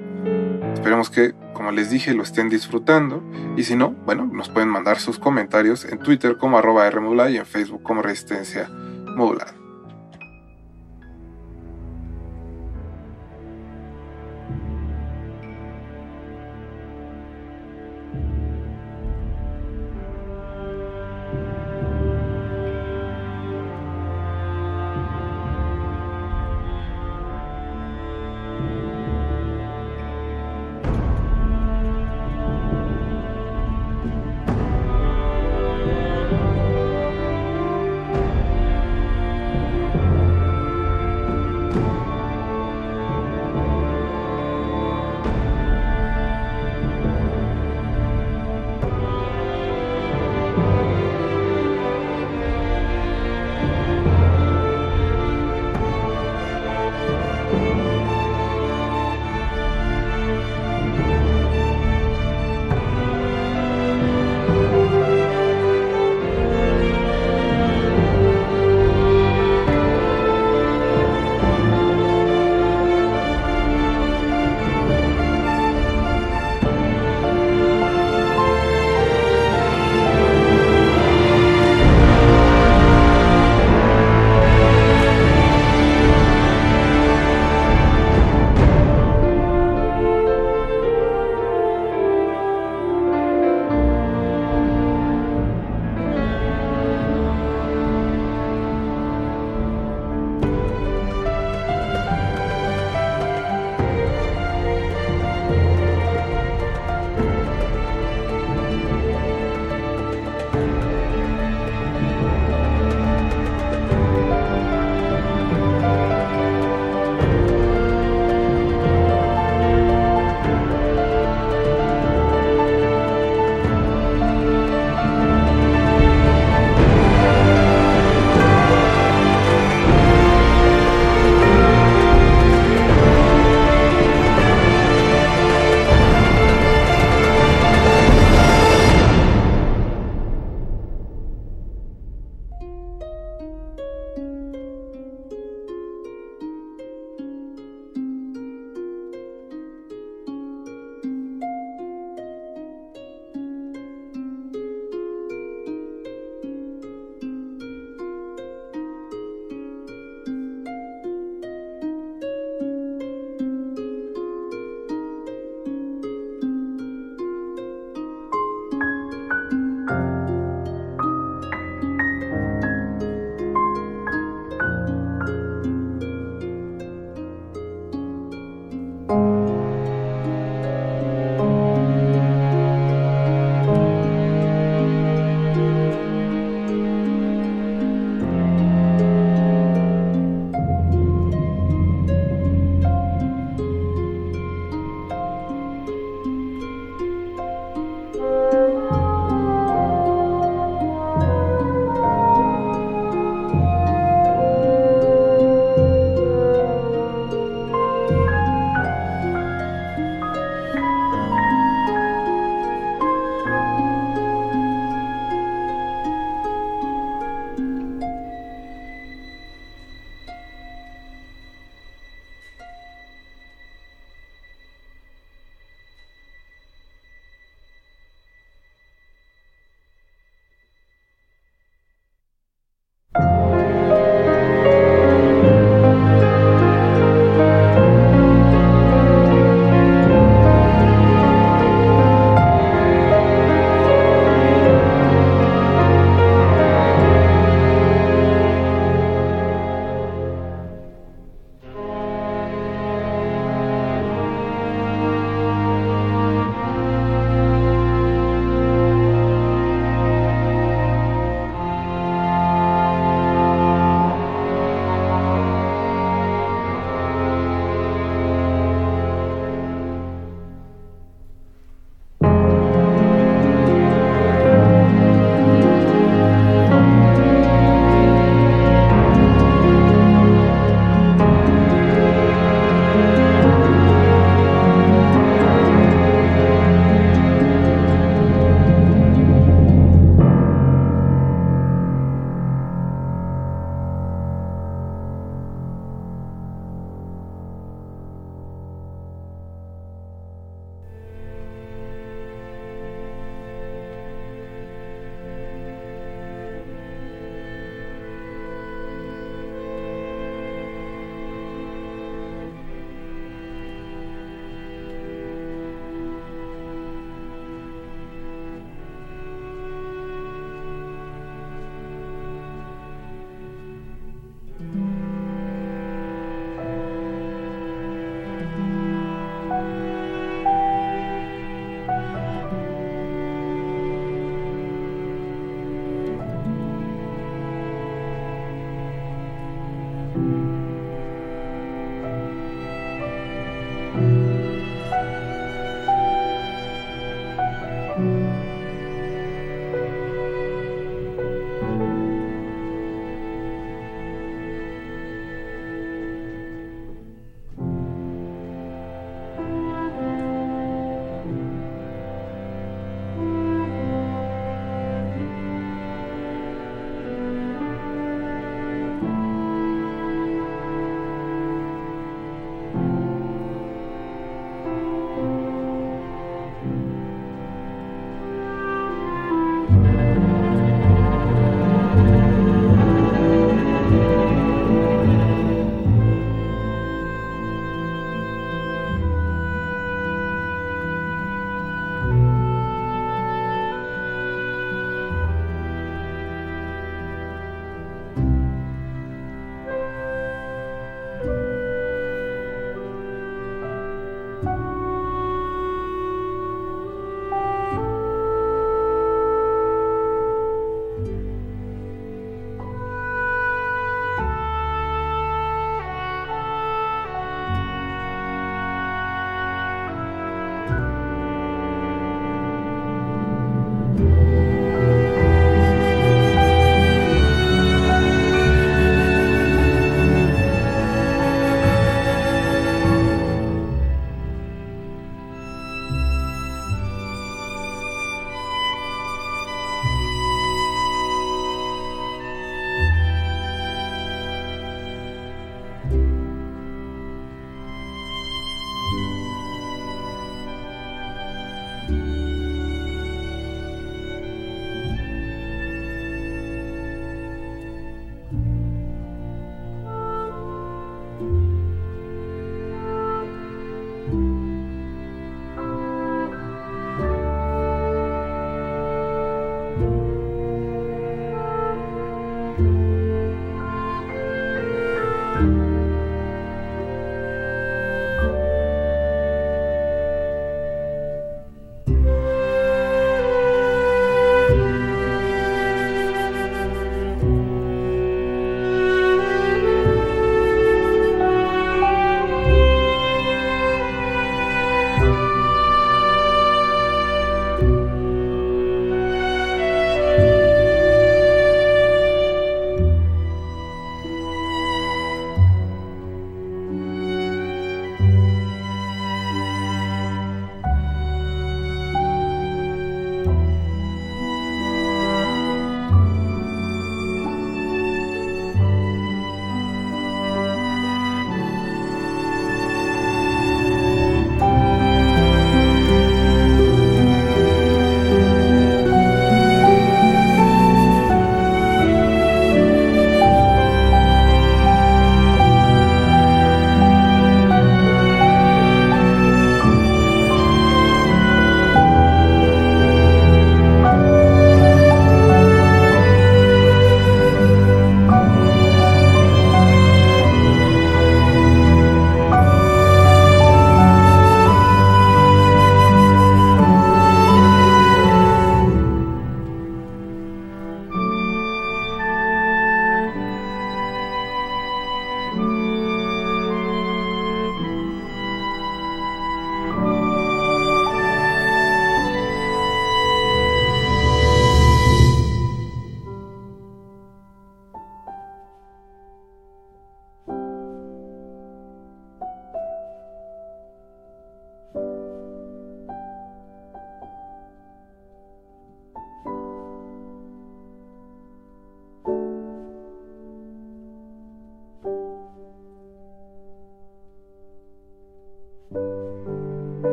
S5: Esperemos que, como les dije, lo estén disfrutando. Y si no, bueno, nos pueden mandar sus comentarios en Twitter como arroba Rmodulada y en Facebook como Resistencia Modulada.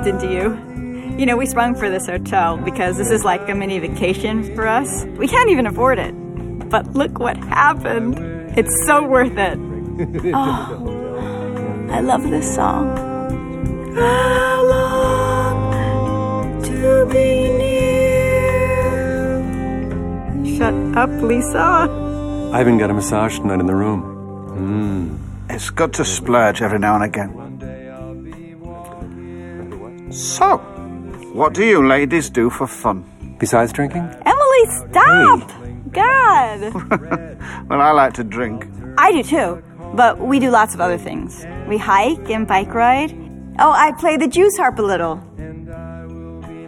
S13: Bumped into you. You know, we sprung for this hotel because this is like a mini vacation for us. We can't even afford it. But look what happened. It's so worth it. Oh, I love this song. How long to be near? Shut up, Lisa.
S14: I even got a massage tonight in the room. Mm.
S15: It's good to splurge every now and again. What do you ladies do for fun?
S14: Besides drinking?
S13: Emily, stop! God.
S15: Well, I like to drink.
S13: I do too, but we do lots of other things. We hike and bike ride. Oh, I play the Jews harp a little.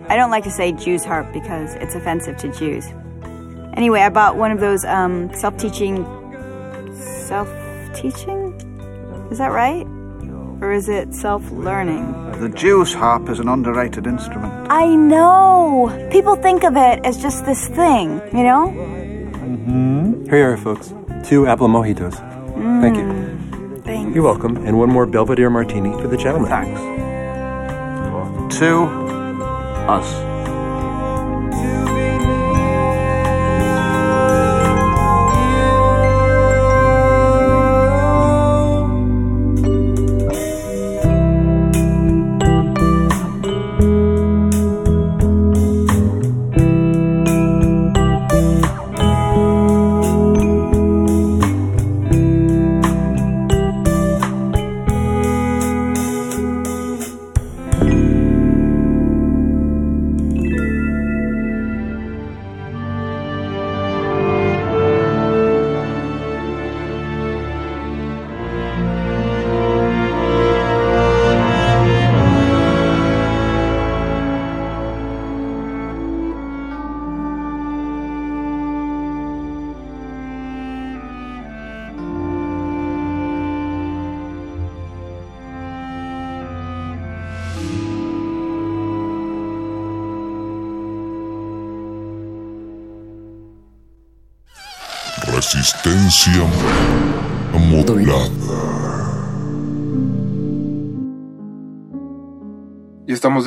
S13: I don't like to say Jews harp because it's offensive to Jews. Anyway, I bought one of those um, self-teaching. Self-teaching? Is that right? Or is it self-learning?
S15: The Jew's harp is an underrated instrument.
S13: I know. People think of it as just this thing, you know?
S14: Mm-hmm. Here you are, folks. Two apple mojitos. Thank you.
S13: Mm, Thanks.
S14: You're welcome. And one more Belvedere martini for the gentleman.
S15: Thanks. To us.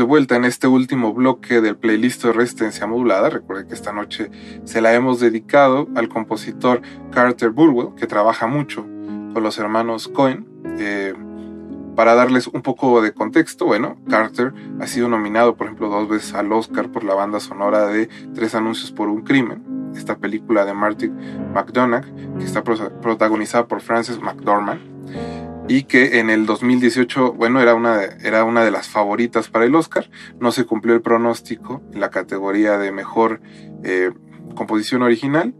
S5: Vuelta en este último bloque del playlist de Resistencia Modulada. Recuerden que esta noche se la hemos dedicado al compositor Carter Burwell, que trabaja mucho con los hermanos Cohen. Eh, para darles un poco de contexto, bueno, Carter ha sido nominado, por ejemplo, dos veces al Oscar por la banda sonora de Tres Anuncios por un Crimen, esta película de Martin McDonagh, que está pro- protagonizada por Frances McDormand, y que en el 2018, bueno, era una, era una de las favoritas para el Oscar. No se cumplió el pronóstico en la categoría de mejor eh, composición original,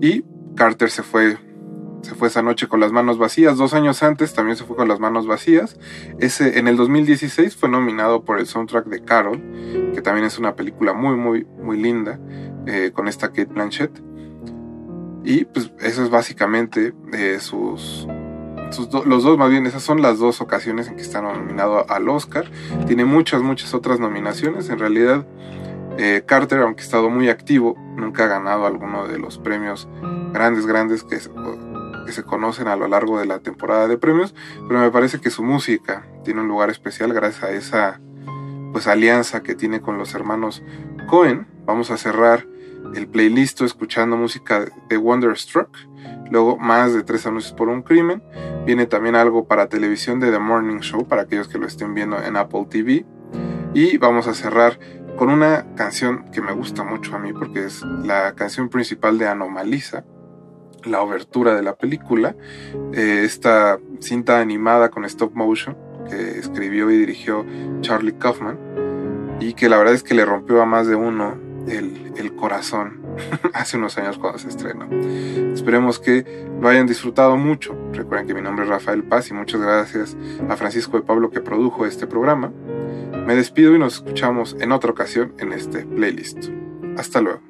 S5: y Carter se fue se fue esa noche con las manos vacías. Dos años antes también se fue con las manos vacías. Ese, en el 2016 fue nominado por el soundtrack de Carol, que también es una película muy, muy, muy linda, eh, con esta Kate Blanchett. Y pues eso es básicamente eh, sus, los dos, más bien, esas son las dos ocasiones en que está nominado al Oscar. Tiene muchas, muchas otras nominaciones. En realidad, eh, Carter, aunque ha estado muy activo, nunca ha ganado alguno de los premios grandes, grandes que, se- que se conocen a lo largo de la temporada de premios. Pero me parece que su música tiene un lugar especial gracias a esa pues alianza que tiene con los hermanos Cohen. Vamos a cerrar el playlist escuchando música de Wonderstruck. Luego más de tres anuncios por un crimen. Viene también algo para televisión de The Morning Show para aquellos que lo estén viendo en Apple TV. Y vamos a cerrar con una canción que me gusta mucho a mí porque es la canción principal de Anomaliza, la obertura de la película. Eh, esta cinta animada con stop motion que escribió y dirigió Charlie Kaufman y que la verdad es que le rompió a más de uno el, el corazón hace unos años cuando se estrenó. Esperemos que lo hayan disfrutado mucho. Recuerden que mi nombre es Rafael Paz y muchas gracias a Francisco de Pablo que produjo este programa. Me despido y nos escuchamos en otra ocasión en este playlist. Hasta luego.